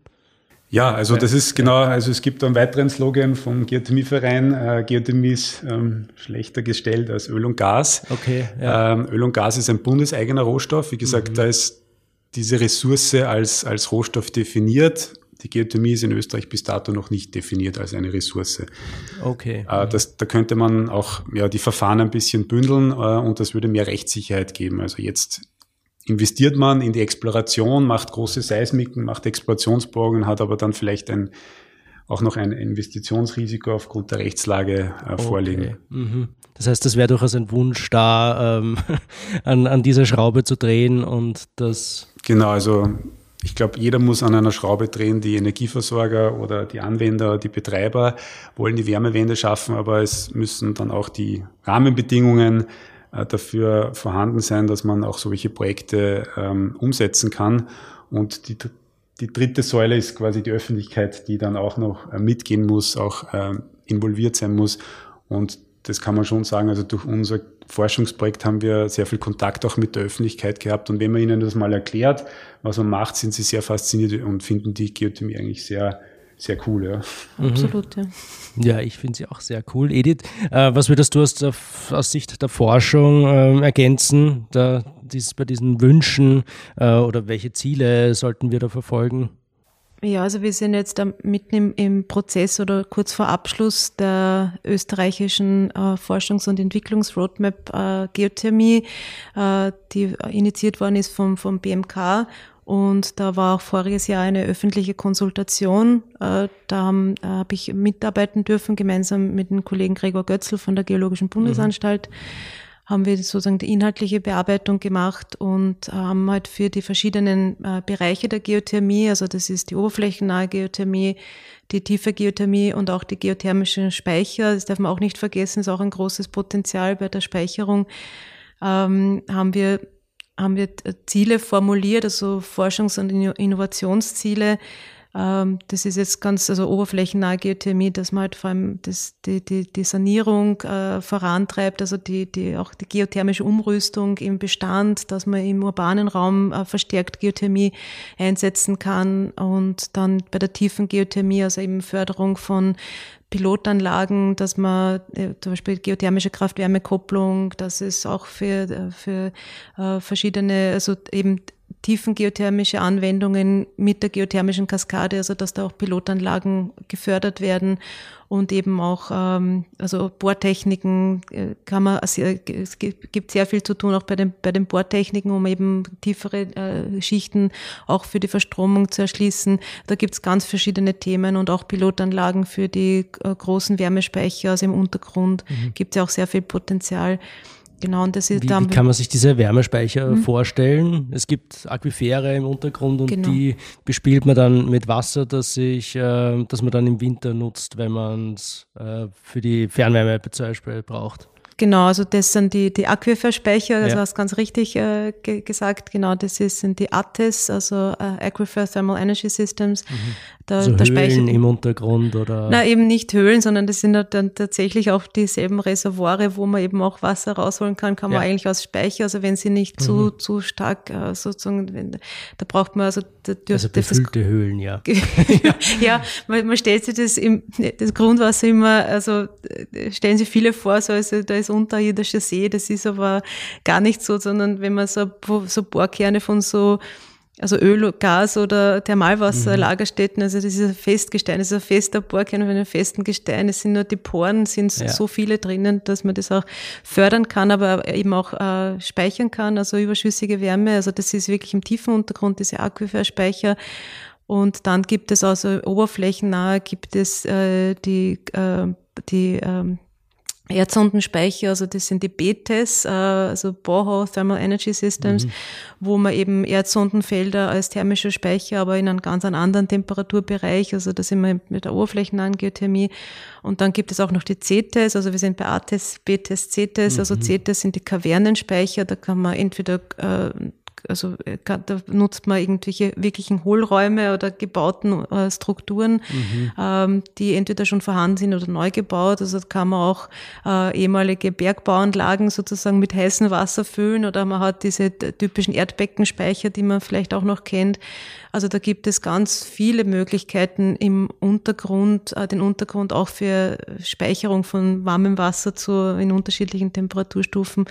Ja, also das ist genau, also es gibt einen weiteren Slogan vom Geothermieverein, äh, Geothermie ist ähm, schlechter gestellt als Öl und Gas. Okay. Ja. Ähm, Öl und Gas ist ein bundeseigener Rohstoff. Wie gesagt, mhm. da ist diese Ressource als, als Rohstoff definiert. Die Geothermie ist in Österreich bis dato noch nicht definiert als eine Ressource. Okay. Äh, das, da könnte man auch ja, die Verfahren ein bisschen bündeln äh, und das würde mehr Rechtssicherheit geben. Also jetzt investiert man in die Exploration, macht große Seismiken, macht Explorationsbohrungen, hat aber dann vielleicht ein, auch noch ein Investitionsrisiko aufgrund der Rechtslage äh, vorliegen. Okay. Mhm. Das heißt, das wäre durchaus ein Wunsch da, ähm, an, an dieser Schraube zu drehen und das. Genau, also ich glaube, jeder muss an einer Schraube drehen. Die Energieversorger oder die Anwender, die Betreiber wollen die Wärmewende schaffen, aber es müssen dann auch die Rahmenbedingungen äh, dafür vorhanden sein, dass man auch solche Projekte ähm, umsetzen kann. Und die, die dritte Säule ist quasi die Öffentlichkeit, die dann auch noch äh, mitgehen muss, auch äh, involviert sein muss. Und das kann man schon sagen. Also durch unser Forschungsprojekt haben wir sehr viel Kontakt auch mit der Öffentlichkeit gehabt. Und wenn man ihnen das mal erklärt, was man macht, sind sie sehr fasziniert und finden die Geothermie eigentlich sehr, sehr cool. Ja. Absolut, ja. Ja, ich finde sie auch sehr cool. Edith, äh, was würdest du aus, der, aus Sicht der Forschung äh, ergänzen, da, dies, bei diesen Wünschen äh, oder welche Ziele sollten wir da verfolgen? Ja, also wir sind jetzt mitten im, im Prozess oder kurz vor Abschluss der österreichischen äh, Forschungs- und Entwicklungsroadmap äh, Geothermie, äh, die initiiert worden ist vom, vom BMK und da war auch voriges Jahr eine öffentliche Konsultation. Äh, da habe hab ich mitarbeiten dürfen, gemeinsam mit dem Kollegen Gregor Götzl von der Geologischen Bundesanstalt. Mhm. Haben wir sozusagen die inhaltliche Bearbeitung gemacht und haben halt für die verschiedenen äh, Bereiche der Geothermie, also das ist die oberflächennahe Geothermie, die tiefe Geothermie und auch die geothermischen Speicher, das darf man auch nicht vergessen, ist auch ein großes Potenzial bei der Speicherung, ähm, haben wir haben wir Ziele formuliert, also Forschungs- und Innovationsziele. Ähm, das ist jetzt ganz, also oberflächennahe Geothermie, dass man halt vor allem das, die, die, die Sanierung äh, vorantreibt, also die, die, auch die geothermische Umrüstung im Bestand, dass man im urbanen Raum äh, verstärkt Geothermie einsetzen kann und dann bei der tiefen Geothermie, also eben Förderung von Pilotanlagen, dass man äh, zum Beispiel geothermische Kraft-Wärme-Kopplung, dass es auch für, äh, für äh, verschiedene, also eben tiefengeothermische Anwendungen mit der geothermischen Kaskade, also dass da auch Pilotanlagen gefördert werden und eben auch ähm, also Bohrtechniken äh, kann man sehr, es gibt sehr viel zu tun auch bei den bei den Bohrtechniken, um eben tiefere äh, Schichten auch für die Verstromung zu erschließen. Da gibt es ganz verschiedene Themen und auch Pilotanlagen für die äh, großen Wärmespeicher also im Untergrund mhm. gibt es ja auch sehr viel Potenzial. Genau, und das ist wie, dann. Wie kann man sich diese Wärmespeicher mhm. vorstellen? Es gibt Aquifere im Untergrund und genau. die bespielt man dann mit Wasser, das sich, äh, das man dann im Winter nutzt, wenn man es äh, für die Fernwärme zum Beispiel braucht. Genau, also das sind die, die Aquiferspeicher, also ja. hast ganz richtig äh, ge gesagt, genau, das ist, sind die ATES, also äh, Aquifer Thermal Energy Systems. Mhm. Da, also da Höhlen im Untergrund oder? Na, eben nicht Höhlen, sondern das sind dann tatsächlich auch dieselben Reservoire, wo man eben auch Wasser rausholen kann, kann man ja. eigentlich aus Speicher, also wenn sie nicht mhm. zu, zu stark äh, sozusagen, wenn, da braucht man also da also befüllte das, Höhlen, ja. ja, man, man stellt sich das im das Grundwasser immer, also äh, stellen sich viele vor, so also da ist ist unterirdischer See, das ist aber gar nicht so, sondern wenn man so, so Bohrkerne von so also Öl, Gas oder Thermalwasserlagerstätten, mhm. also das ist ein Festgestein, das ist ein fester Bohrkern von einem festen Gestein. Es sind nur die Poren, sind ja. so viele drinnen, dass man das auch fördern kann, aber eben auch äh, speichern kann, also überschüssige Wärme. Also das ist wirklich im tiefen Untergrund, diese Aquiferspeicher. Und dann gibt es also oberflächennahe, gibt es äh, die, äh, die ähm, Erdsondenspeicher, also das sind die BTES, äh, also Boho Thermal Energy Systems, mhm. wo man eben Erdsondenfelder als thermischer Speicher, aber in einem ganz anderen Temperaturbereich, also da sind wir mit der oberflächennahen Geothermie. Und dann gibt es auch noch die CTES, also wir sind bei ATES, BTES, CTES, also mhm. also CTES sind die Kavernenspeicher, da kann man entweder äh, also äh, da nutzt man irgendwelche wirklichen Hohlräume oder gebauten äh, Strukturen, mhm. ähm, die entweder schon vorhanden sind oder neu gebaut. Also kann man auch äh, ehemalige Bergbauanlagen sozusagen mit heißem Wasser füllen oder man hat diese typischen Erdbeckenspeicher, die man vielleicht auch noch kennt. Also da gibt es ganz viele Möglichkeiten im Untergrund, äh, den Untergrund auch für Speicherung von warmem Wasser zu, in unterschiedlichen Temperaturstufen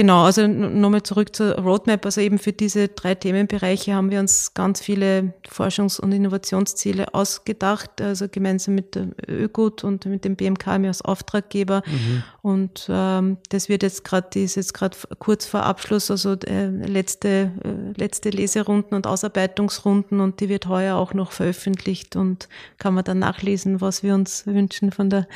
Genau, also nochmal zurück zur Roadmap. Also eben für diese drei Themenbereiche haben wir uns ganz viele Forschungs- und Innovationsziele ausgedacht, also gemeinsam mit der ÖGUT und mit dem BMK als Auftraggeber. Mhm. Und ähm, das wird jetzt gerade, ist jetzt gerade kurz vor Abschluss, also äh, letzte, äh, letzte Leserunden und Ausarbeitungsrunden und die wird heuer auch noch veröffentlicht und kann man dann nachlesen, was wir uns wünschen von der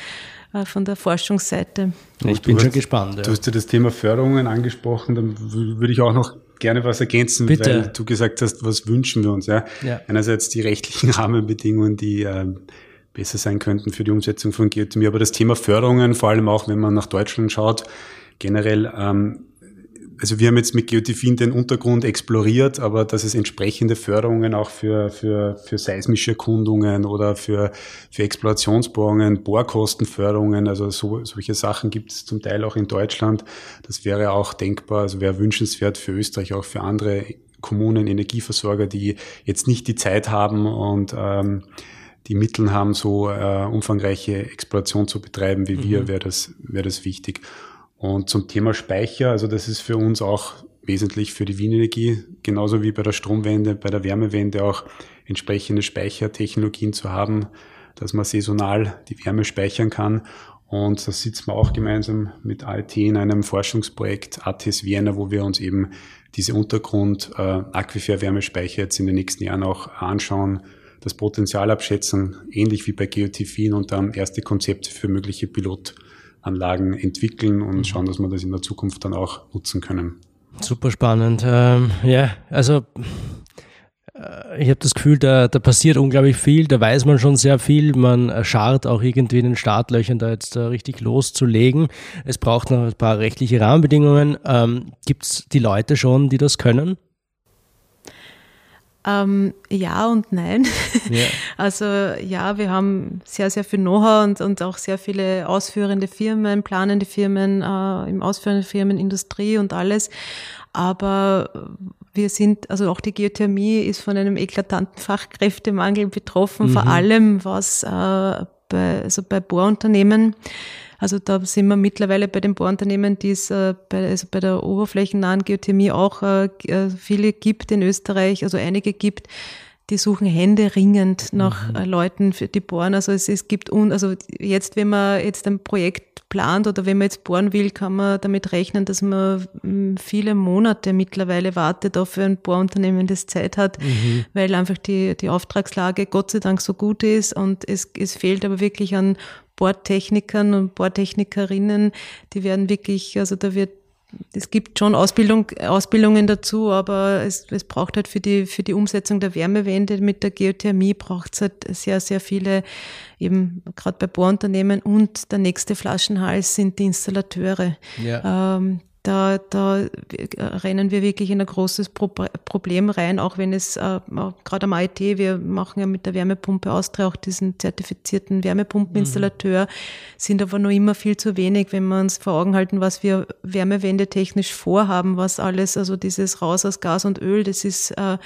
von der Forschungsseite. Ich bin schon gespannt. Ja. Du hast ja das Thema Förderungen angesprochen, dann würde ich auch noch gerne was ergänzen, Bitte. weil du gesagt hast, was wünschen wir uns. Ja? ja. Einerseits die rechtlichen Rahmenbedingungen, die äh, besser sein könnten für die Umsetzung von Geothermie, aber das Thema Förderungen, vor allem auch wenn man nach Deutschland schaut, generell ähm, also wir haben jetzt mit Geotifin den Untergrund exploriert, aber dass es entsprechende Förderungen auch für, für, für seismische Erkundungen oder für, für Explorationsbohrungen, Bohrkostenförderungen, also so, solche Sachen gibt es zum Teil auch in Deutschland. Das wäre auch denkbar, also wäre wünschenswert für Österreich, auch für andere Kommunen, Energieversorger, die jetzt nicht die Zeit haben und ähm, die Mittel haben, so äh, umfangreiche Exploration zu betreiben wie mhm. wir, wäre das, wäre das wichtig. Und zum Thema Speicher, also das ist für uns auch wesentlich für die Wienenergie, genauso wie bei der Stromwende, bei der Wärmewende auch entsprechende Speichertechnologien zu haben, dass man saisonal die Wärme speichern kann. Und da sitzen wir auch gemeinsam mit ALT in einem Forschungsprojekt ATS Vienna, wo wir uns eben diese Untergrund-Aquifer-Wärmespeicher jetzt in den nächsten Jahren auch anschauen, das Potenzial abschätzen, ähnlich wie bei Geotifin und dann erste Konzepte für mögliche Pilot Anlagen entwickeln und mhm. schauen, dass wir das in der Zukunft dann auch nutzen können. Super spannend. Ähm, ja, also äh, ich habe das Gefühl, da, da passiert unglaublich viel, da weiß man schon sehr viel, man scharrt auch irgendwie in den Startlöchern, da jetzt da richtig loszulegen. Es braucht noch ein paar rechtliche Rahmenbedingungen. Ähm, Gibt es die Leute schon, die das können? Ähm, ja und nein. Ja. Also ja, wir haben sehr, sehr viel Know-how und, und auch sehr viele ausführende Firmen, planende Firmen, äh, im ausführenden Firmenindustrie und alles. Aber wir sind, also auch die Geothermie ist von einem eklatanten Fachkräftemangel betroffen, mhm. vor allem was äh, bei, also bei Bohrunternehmen also da sind wir mittlerweile bei den Bohrunternehmen, die es äh, bei, also bei der oberflächennahen Geothermie auch äh, äh, viele gibt in Österreich, also einige gibt, die suchen händeringend nach mhm. Leuten für die bohren. Also es, es gibt un, also jetzt, wenn man jetzt ein Projekt plant oder wenn man jetzt bohren will, kann man damit rechnen, dass man hm, viele Monate mittlerweile wartet auf ein Bohrunternehmen, das Zeit hat, mhm. weil einfach die, die Auftragslage Gott sei Dank so gut ist und es, es fehlt aber wirklich an Bordtechnikern und Bordtechnikerinnen, die werden wirklich, also da wird es gibt schon Ausbildung, Ausbildungen dazu, aber es, es braucht halt für die, für die Umsetzung der Wärmewende mit der Geothermie braucht es halt sehr, sehr viele, eben gerade bei Bohrunternehmen und der nächste Flaschenhals sind die Installateure. Ja. Ähm, da, da rennen wir wirklich in ein großes Pro Problem rein, auch wenn es äh, gerade am IT, wir machen ja mit der Wärmepumpe Austria auch diesen zertifizierten Wärmepumpeninstallateur, mhm. sind aber noch immer viel zu wenig, wenn wir uns vor Augen halten, was wir wärmewendetechnisch vorhaben, was alles, also dieses Raus aus Gas und Öl, das ist äh,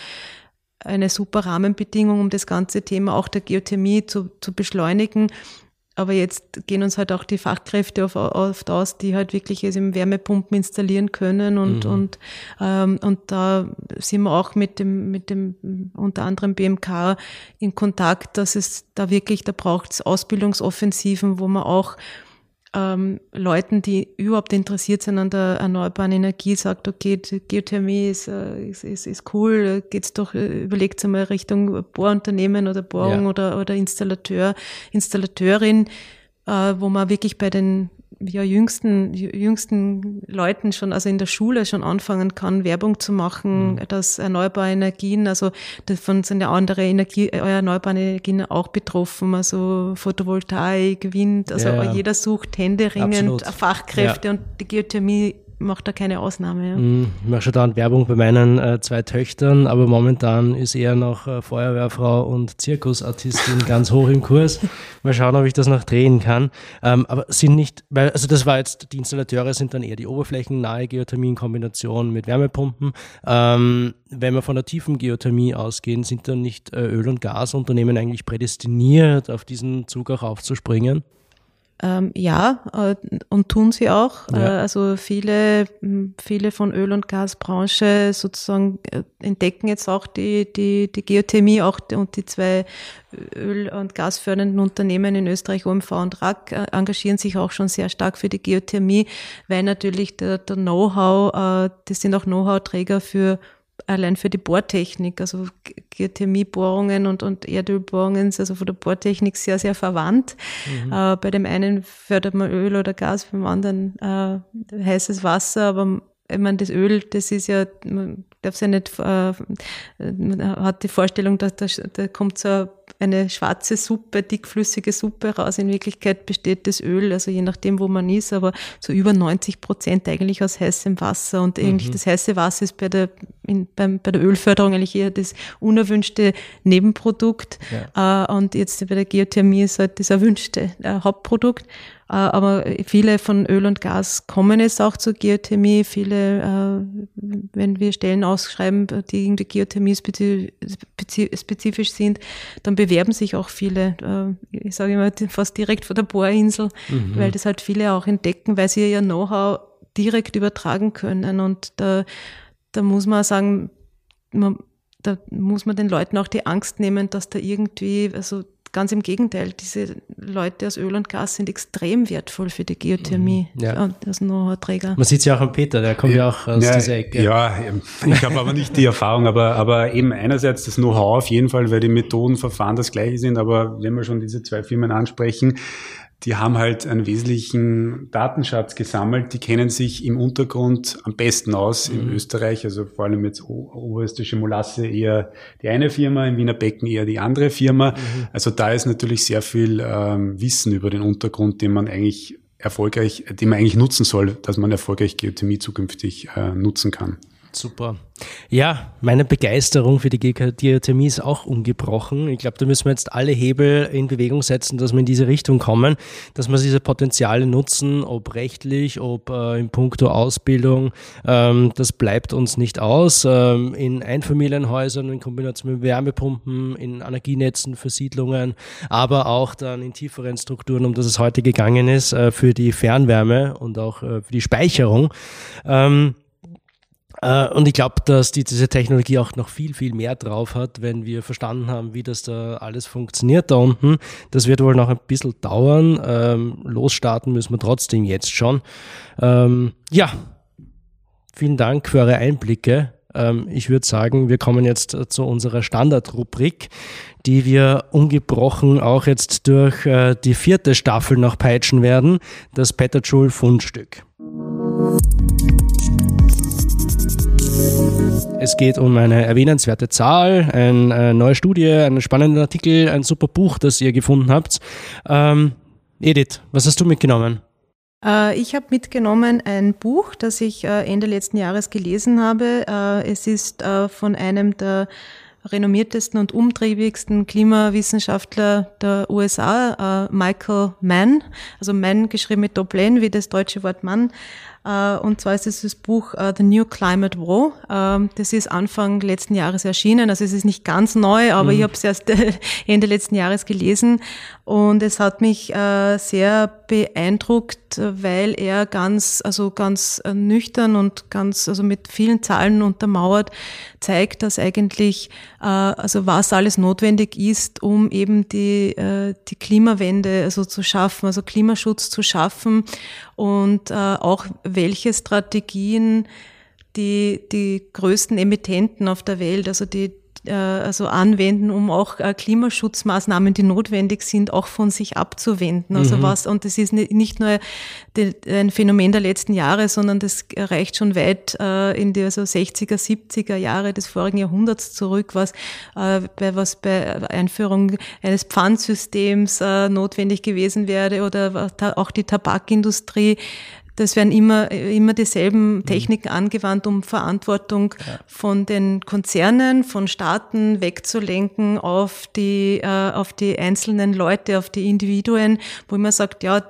eine super Rahmenbedingung, um das ganze Thema auch der Geothermie zu, zu beschleunigen. Aber jetzt gehen uns halt auch die Fachkräfte oft, aus, die halt wirklich jetzt im Wärmepumpen installieren können und, mhm. und, ähm, und da sind wir auch mit dem, mit dem unter anderem BMK in Kontakt, dass es da wirklich, da braucht es Ausbildungsoffensiven, wo man auch ähm, Leuten, die überhaupt interessiert sind an der erneuerbaren Energie, sagt, okay, Geothermie ist, äh, ist, ist, ist cool, geht's doch, äh, überlegt einmal Richtung Bohrunternehmen oder Bohrung ja. oder, oder Installateur, Installateurin, äh, wo man wirklich bei den ja, jüngsten, jüngsten Leuten schon, also in der Schule schon anfangen kann, Werbung zu machen, mhm. dass erneuerbare Energien, also davon sind ja andere Energie, äh, erneuerbare Energien auch betroffen, also Photovoltaik, Wind, also ja, ja. jeder sucht händeringend Absolut. Fachkräfte ja. und die Geothermie macht da keine Ausnahme. Ja. Mm, ich mache schon da Werbung bei meinen äh, zwei Töchtern, aber momentan ist eher noch äh, Feuerwehrfrau und Zirkusartistin ganz hoch im Kurs. Mal schauen, ob ich das noch drehen kann. Ähm, aber sind nicht, weil, also das war jetzt, die Installateure sind dann eher die oberflächennahe Geothermie in Kombination mit Wärmepumpen. Ähm, wenn wir von der tiefen Geothermie ausgehen, sind dann nicht äh, Öl- und Gasunternehmen eigentlich prädestiniert, auf diesen Zug auch aufzuspringen? Ähm, ja, äh, und tun sie auch. Ja. Äh, also viele, viele von Öl- und Gasbranche sozusagen äh, entdecken jetzt auch die, die, die Geothermie auch und die zwei Öl- und Gasfördernden Unternehmen in Österreich, OMV und RAK, äh, engagieren sich auch schon sehr stark für die Geothermie, weil natürlich der, der Know-how, äh, das sind auch Know-how-Träger für allein für die Bohrtechnik, also Geothermiebohrungen und, und Erdölbohrungen, also von der Bohrtechnik sehr, sehr verwandt. Mhm. Äh, bei dem einen fördert man Öl oder Gas, beim anderen äh, heißes Wasser, aber ich meine, das Öl, das ist ja, man darf es ja nicht, äh, man hat die Vorstellung, dass da, da kommt so eine schwarze Suppe, dickflüssige Suppe raus. In Wirklichkeit besteht das Öl, also je nachdem, wo man ist, aber so über 90 Prozent eigentlich aus heißem Wasser. Und eigentlich mhm. das heiße Wasser ist bei der, in, beim, bei der Ölförderung eigentlich eher das unerwünschte Nebenprodukt. Ja. Äh, und jetzt bei der Geothermie ist halt das erwünschte äh, Hauptprodukt. Äh, aber viele von Öl und Gas kommen es auch zur Geothermie. Viele, äh, wenn wir Stellen ausschreiben, die irgendwie Geothermie spezifisch sind, dann bewerben sich auch viele, äh, ich sage immer fast direkt vor der Bohrinsel, mhm. weil das halt viele auch entdecken, weil sie ihr Know-how direkt übertragen können. Und da, da muss man sagen, man, da muss man den Leuten auch die Angst nehmen, dass da irgendwie, also Ganz im Gegenteil, diese Leute aus Öl und Gas sind extrem wertvoll für die Geothermie mhm. ja. als Know-how-Träger. Man sieht es ja auch an Peter, der kommt ja, auch aus ja, dieser Ecke. Ja, ich habe aber nicht die Erfahrung, aber, aber eben einerseits das Know-how auf jeden Fall, weil die Methoden, Verfahren das gleiche sind, aber wenn wir schon diese zwei Firmen ansprechen, die haben halt einen wesentlichen Datenschatz gesammelt. Die kennen sich im Untergrund am besten aus mhm. in Österreich. Also vor allem jetzt Oberösterreichische Molasse eher die eine Firma, im Wiener Becken eher die andere Firma. Mhm. Also da ist natürlich sehr viel ähm, Wissen über den Untergrund, den man eigentlich erfolgreich, den man eigentlich nutzen soll, dass man erfolgreich Geothermie zukünftig äh, nutzen kann. Super. Ja, meine Begeisterung für die Geothermie ist auch ungebrochen. Ich glaube, da müssen wir jetzt alle Hebel in Bewegung setzen, dass wir in diese Richtung kommen, dass wir diese Potenziale nutzen, ob rechtlich, ob äh, in puncto Ausbildung. Ähm, das bleibt uns nicht aus. Ähm, in Einfamilienhäusern, in Kombination mit Wärmepumpen, in Energienetzen für Siedlungen, aber auch dann in tieferen Strukturen, um das es heute gegangen ist, äh, für die Fernwärme und auch äh, für die Speicherung. Ähm, äh, und ich glaube, dass die, diese Technologie auch noch viel, viel mehr drauf hat, wenn wir verstanden haben, wie das da alles funktioniert da unten. Das wird wohl noch ein bisschen dauern. Ähm, losstarten müssen wir trotzdem jetzt schon. Ähm, ja, vielen Dank für eure Einblicke. Ähm, ich würde sagen, wir kommen jetzt zu unserer Standardrubrik, die wir ungebrochen auch jetzt durch äh, die vierte Staffel noch peitschen werden, das Petterjoule Es geht um eine erwähnenswerte Zahl, eine äh, neue Studie, einen spannenden Artikel, ein super Buch, das ihr gefunden habt. Ähm, Edith, was hast du mitgenommen? Äh, ich habe mitgenommen ein Buch, das ich äh, Ende letzten Jahres gelesen habe. Es ist von einem der renommiertesten und umtriebigsten Klimawissenschaftler der USA, Michael Mann, also Mann geschrieben mit Doppel-N wie das deutsche Wort Mann. Äh, und zwar ist es das Buch uh, The New Climate War. Ähm, das ist Anfang letzten Jahres erschienen. Also es ist nicht ganz neu, aber mhm. ich habe es erst Ende letzten Jahres gelesen. Und es hat mich äh, sehr beeindruckt, weil er ganz, also ganz nüchtern und ganz, also mit vielen Zahlen untermauert, zeigt, dass eigentlich, also was alles notwendig ist, um eben die, die Klimawende also zu schaffen, also Klimaschutz zu schaffen und auch welche Strategien die, die größten Emittenten auf der Welt, also die äh, also anwenden, um auch äh, Klimaschutzmaßnahmen, die notwendig sind, auch von sich abzuwenden. Also mhm. was, und das ist nicht nur ein Phänomen der letzten Jahre, sondern das reicht schon weit äh, in die also 60er, 70er Jahre des vorigen Jahrhunderts zurück, was bei, was bei Einführung eines Pfandsystems notwendig gewesen wäre oder auch die Tabakindustrie das werden immer, immer dieselben mhm. Techniken angewandt, um Verantwortung ja. von den Konzernen, von Staaten wegzulenken auf die, äh, auf die einzelnen Leute, auf die Individuen, wo man sagt, ja,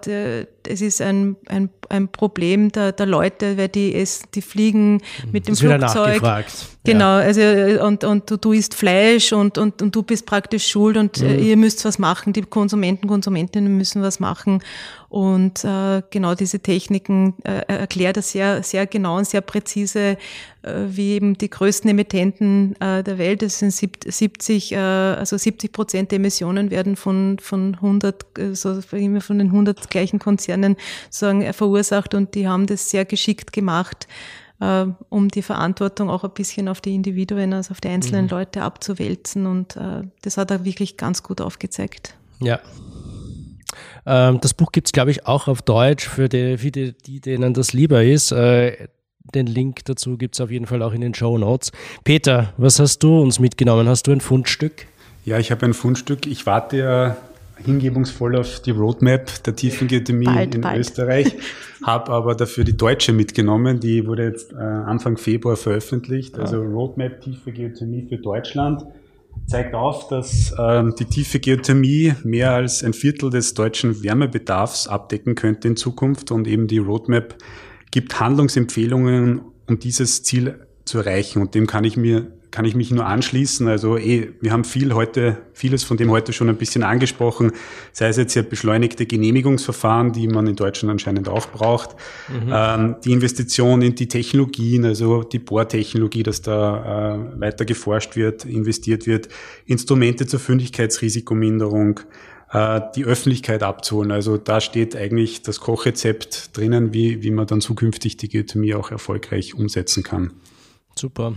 es ist ein, ein, ein Problem der, der Leute, weil die es, die fliegen mhm. mit dem das Flugzeug. Genau, also und, und du, du isst Fleisch und, und, und du bist praktisch schuld und äh, mhm. ihr müsst was machen, die Konsumenten, Konsumentinnen müssen was machen. Und äh, genau diese Techniken äh, erklärt er sehr, sehr genau und sehr präzise, äh, wie eben die größten Emittenten äh, der Welt, das sind 70, äh, also 70 Prozent der Emissionen werden von, von 100, also immer von den 100 gleichen Konzernen sagen, verursacht und die haben das sehr geschickt gemacht, äh, um die Verantwortung auch ein bisschen auf die Individuen, also auf die einzelnen mhm. Leute abzuwälzen. Und äh, das hat er wirklich ganz gut aufgezeigt. Ja. Ähm, das Buch gibt es, glaube ich, auch auf Deutsch für die, für die, die denen das lieber ist. Äh, den Link dazu gibt es auf jeden Fall auch in den Show Notes. Peter, was hast du uns mitgenommen? Hast du ein Fundstück? Ja, ich habe ein Fundstück. Ich warte ja hingebungsvoll auf die Roadmap der Tiefengeotemie in bald. Österreich, habe aber dafür die deutsche mitgenommen. Die wurde jetzt äh, Anfang Februar veröffentlicht. Also Roadmap Tiefe Geothermie für Deutschland zeigt auf, dass ähm, die tiefe Geothermie mehr als ein Viertel des deutschen Wärmebedarfs abdecken könnte in Zukunft und eben die Roadmap gibt Handlungsempfehlungen, um dieses Ziel zu erreichen. Und dem kann ich mir kann ich mich nur anschließen. Also eh, wir haben viel heute, vieles von dem heute schon ein bisschen angesprochen, sei es jetzt ja beschleunigte Genehmigungsverfahren, die man in Deutschland anscheinend auch braucht, mhm. ähm, die Investition in die Technologien, also die Bohrtechnologie, dass da äh, weiter geforscht wird, investiert wird, Instrumente zur Fündigkeitsrisikominderung, äh, die Öffentlichkeit abzuholen. Also da steht eigentlich das Kochrezept drinnen, wie, wie man dann zukünftig die Geothermie auch erfolgreich umsetzen kann. Super.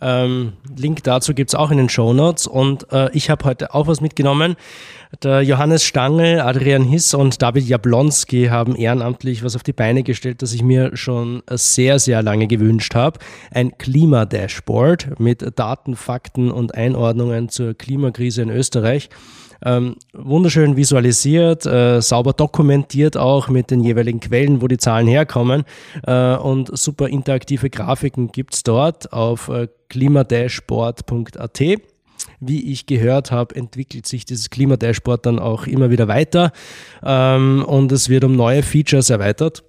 Ähm, Link dazu gibt es auch in den Show Notes. Und äh, ich habe heute auch was mitgenommen. Der Johannes Stangl, Adrian Hiss und David Jablonski haben ehrenamtlich was auf die Beine gestellt, das ich mir schon sehr, sehr lange gewünscht habe. Ein Klimadashboard mit Daten, Fakten und Einordnungen zur Klimakrise in Österreich. Ähm, wunderschön visualisiert, äh, sauber dokumentiert auch mit den jeweiligen Quellen, wo die Zahlen herkommen. Äh, und super interaktive Grafiken gibt's dort auf äh, klimadashboard.at. Wie ich gehört habe, entwickelt sich dieses Klimadashboard dann auch immer wieder weiter ähm, und es wird um neue Features erweitert.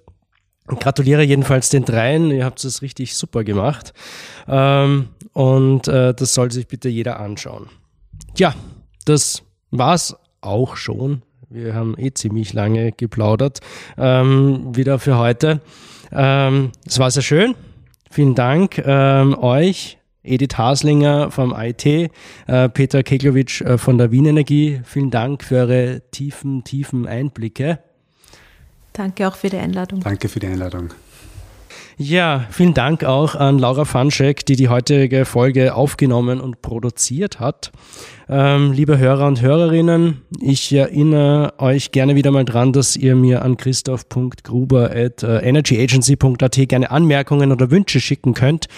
Gratuliere jedenfalls den dreien, ihr habt es richtig super gemacht ähm, und äh, das soll sich bitte jeder anschauen. Ja, das war es auch schon. Wir haben eh ziemlich lange geplaudert. Ähm, wieder für heute. Ähm, es war sehr schön. Vielen Dank ähm, euch, Edith Haslinger vom IT, äh, Peter Keglowitsch äh, von der Wien Energie. Vielen Dank für eure tiefen, tiefen Einblicke. Danke auch für die Einladung. Danke für die Einladung. Ja, vielen Dank auch an Laura Fanschek, die die heutige Folge aufgenommen und produziert hat. Ähm, liebe Hörer und Hörerinnen, ich erinnere euch gerne wieder mal dran, dass ihr mir an christoph.gruber at äh, energyagency.at gerne Anmerkungen oder Wünsche schicken könnt.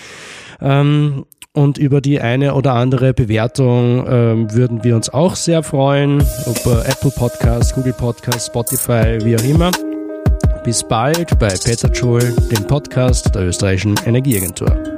Ähm, und über die eine oder andere Bewertung ähm, würden wir uns auch sehr freuen. Ob äh, Apple Podcast, Google Podcast, Spotify, wie auch immer. Bis bald bei Peter Schul, dem Podcast der österreichischen Energieagentur.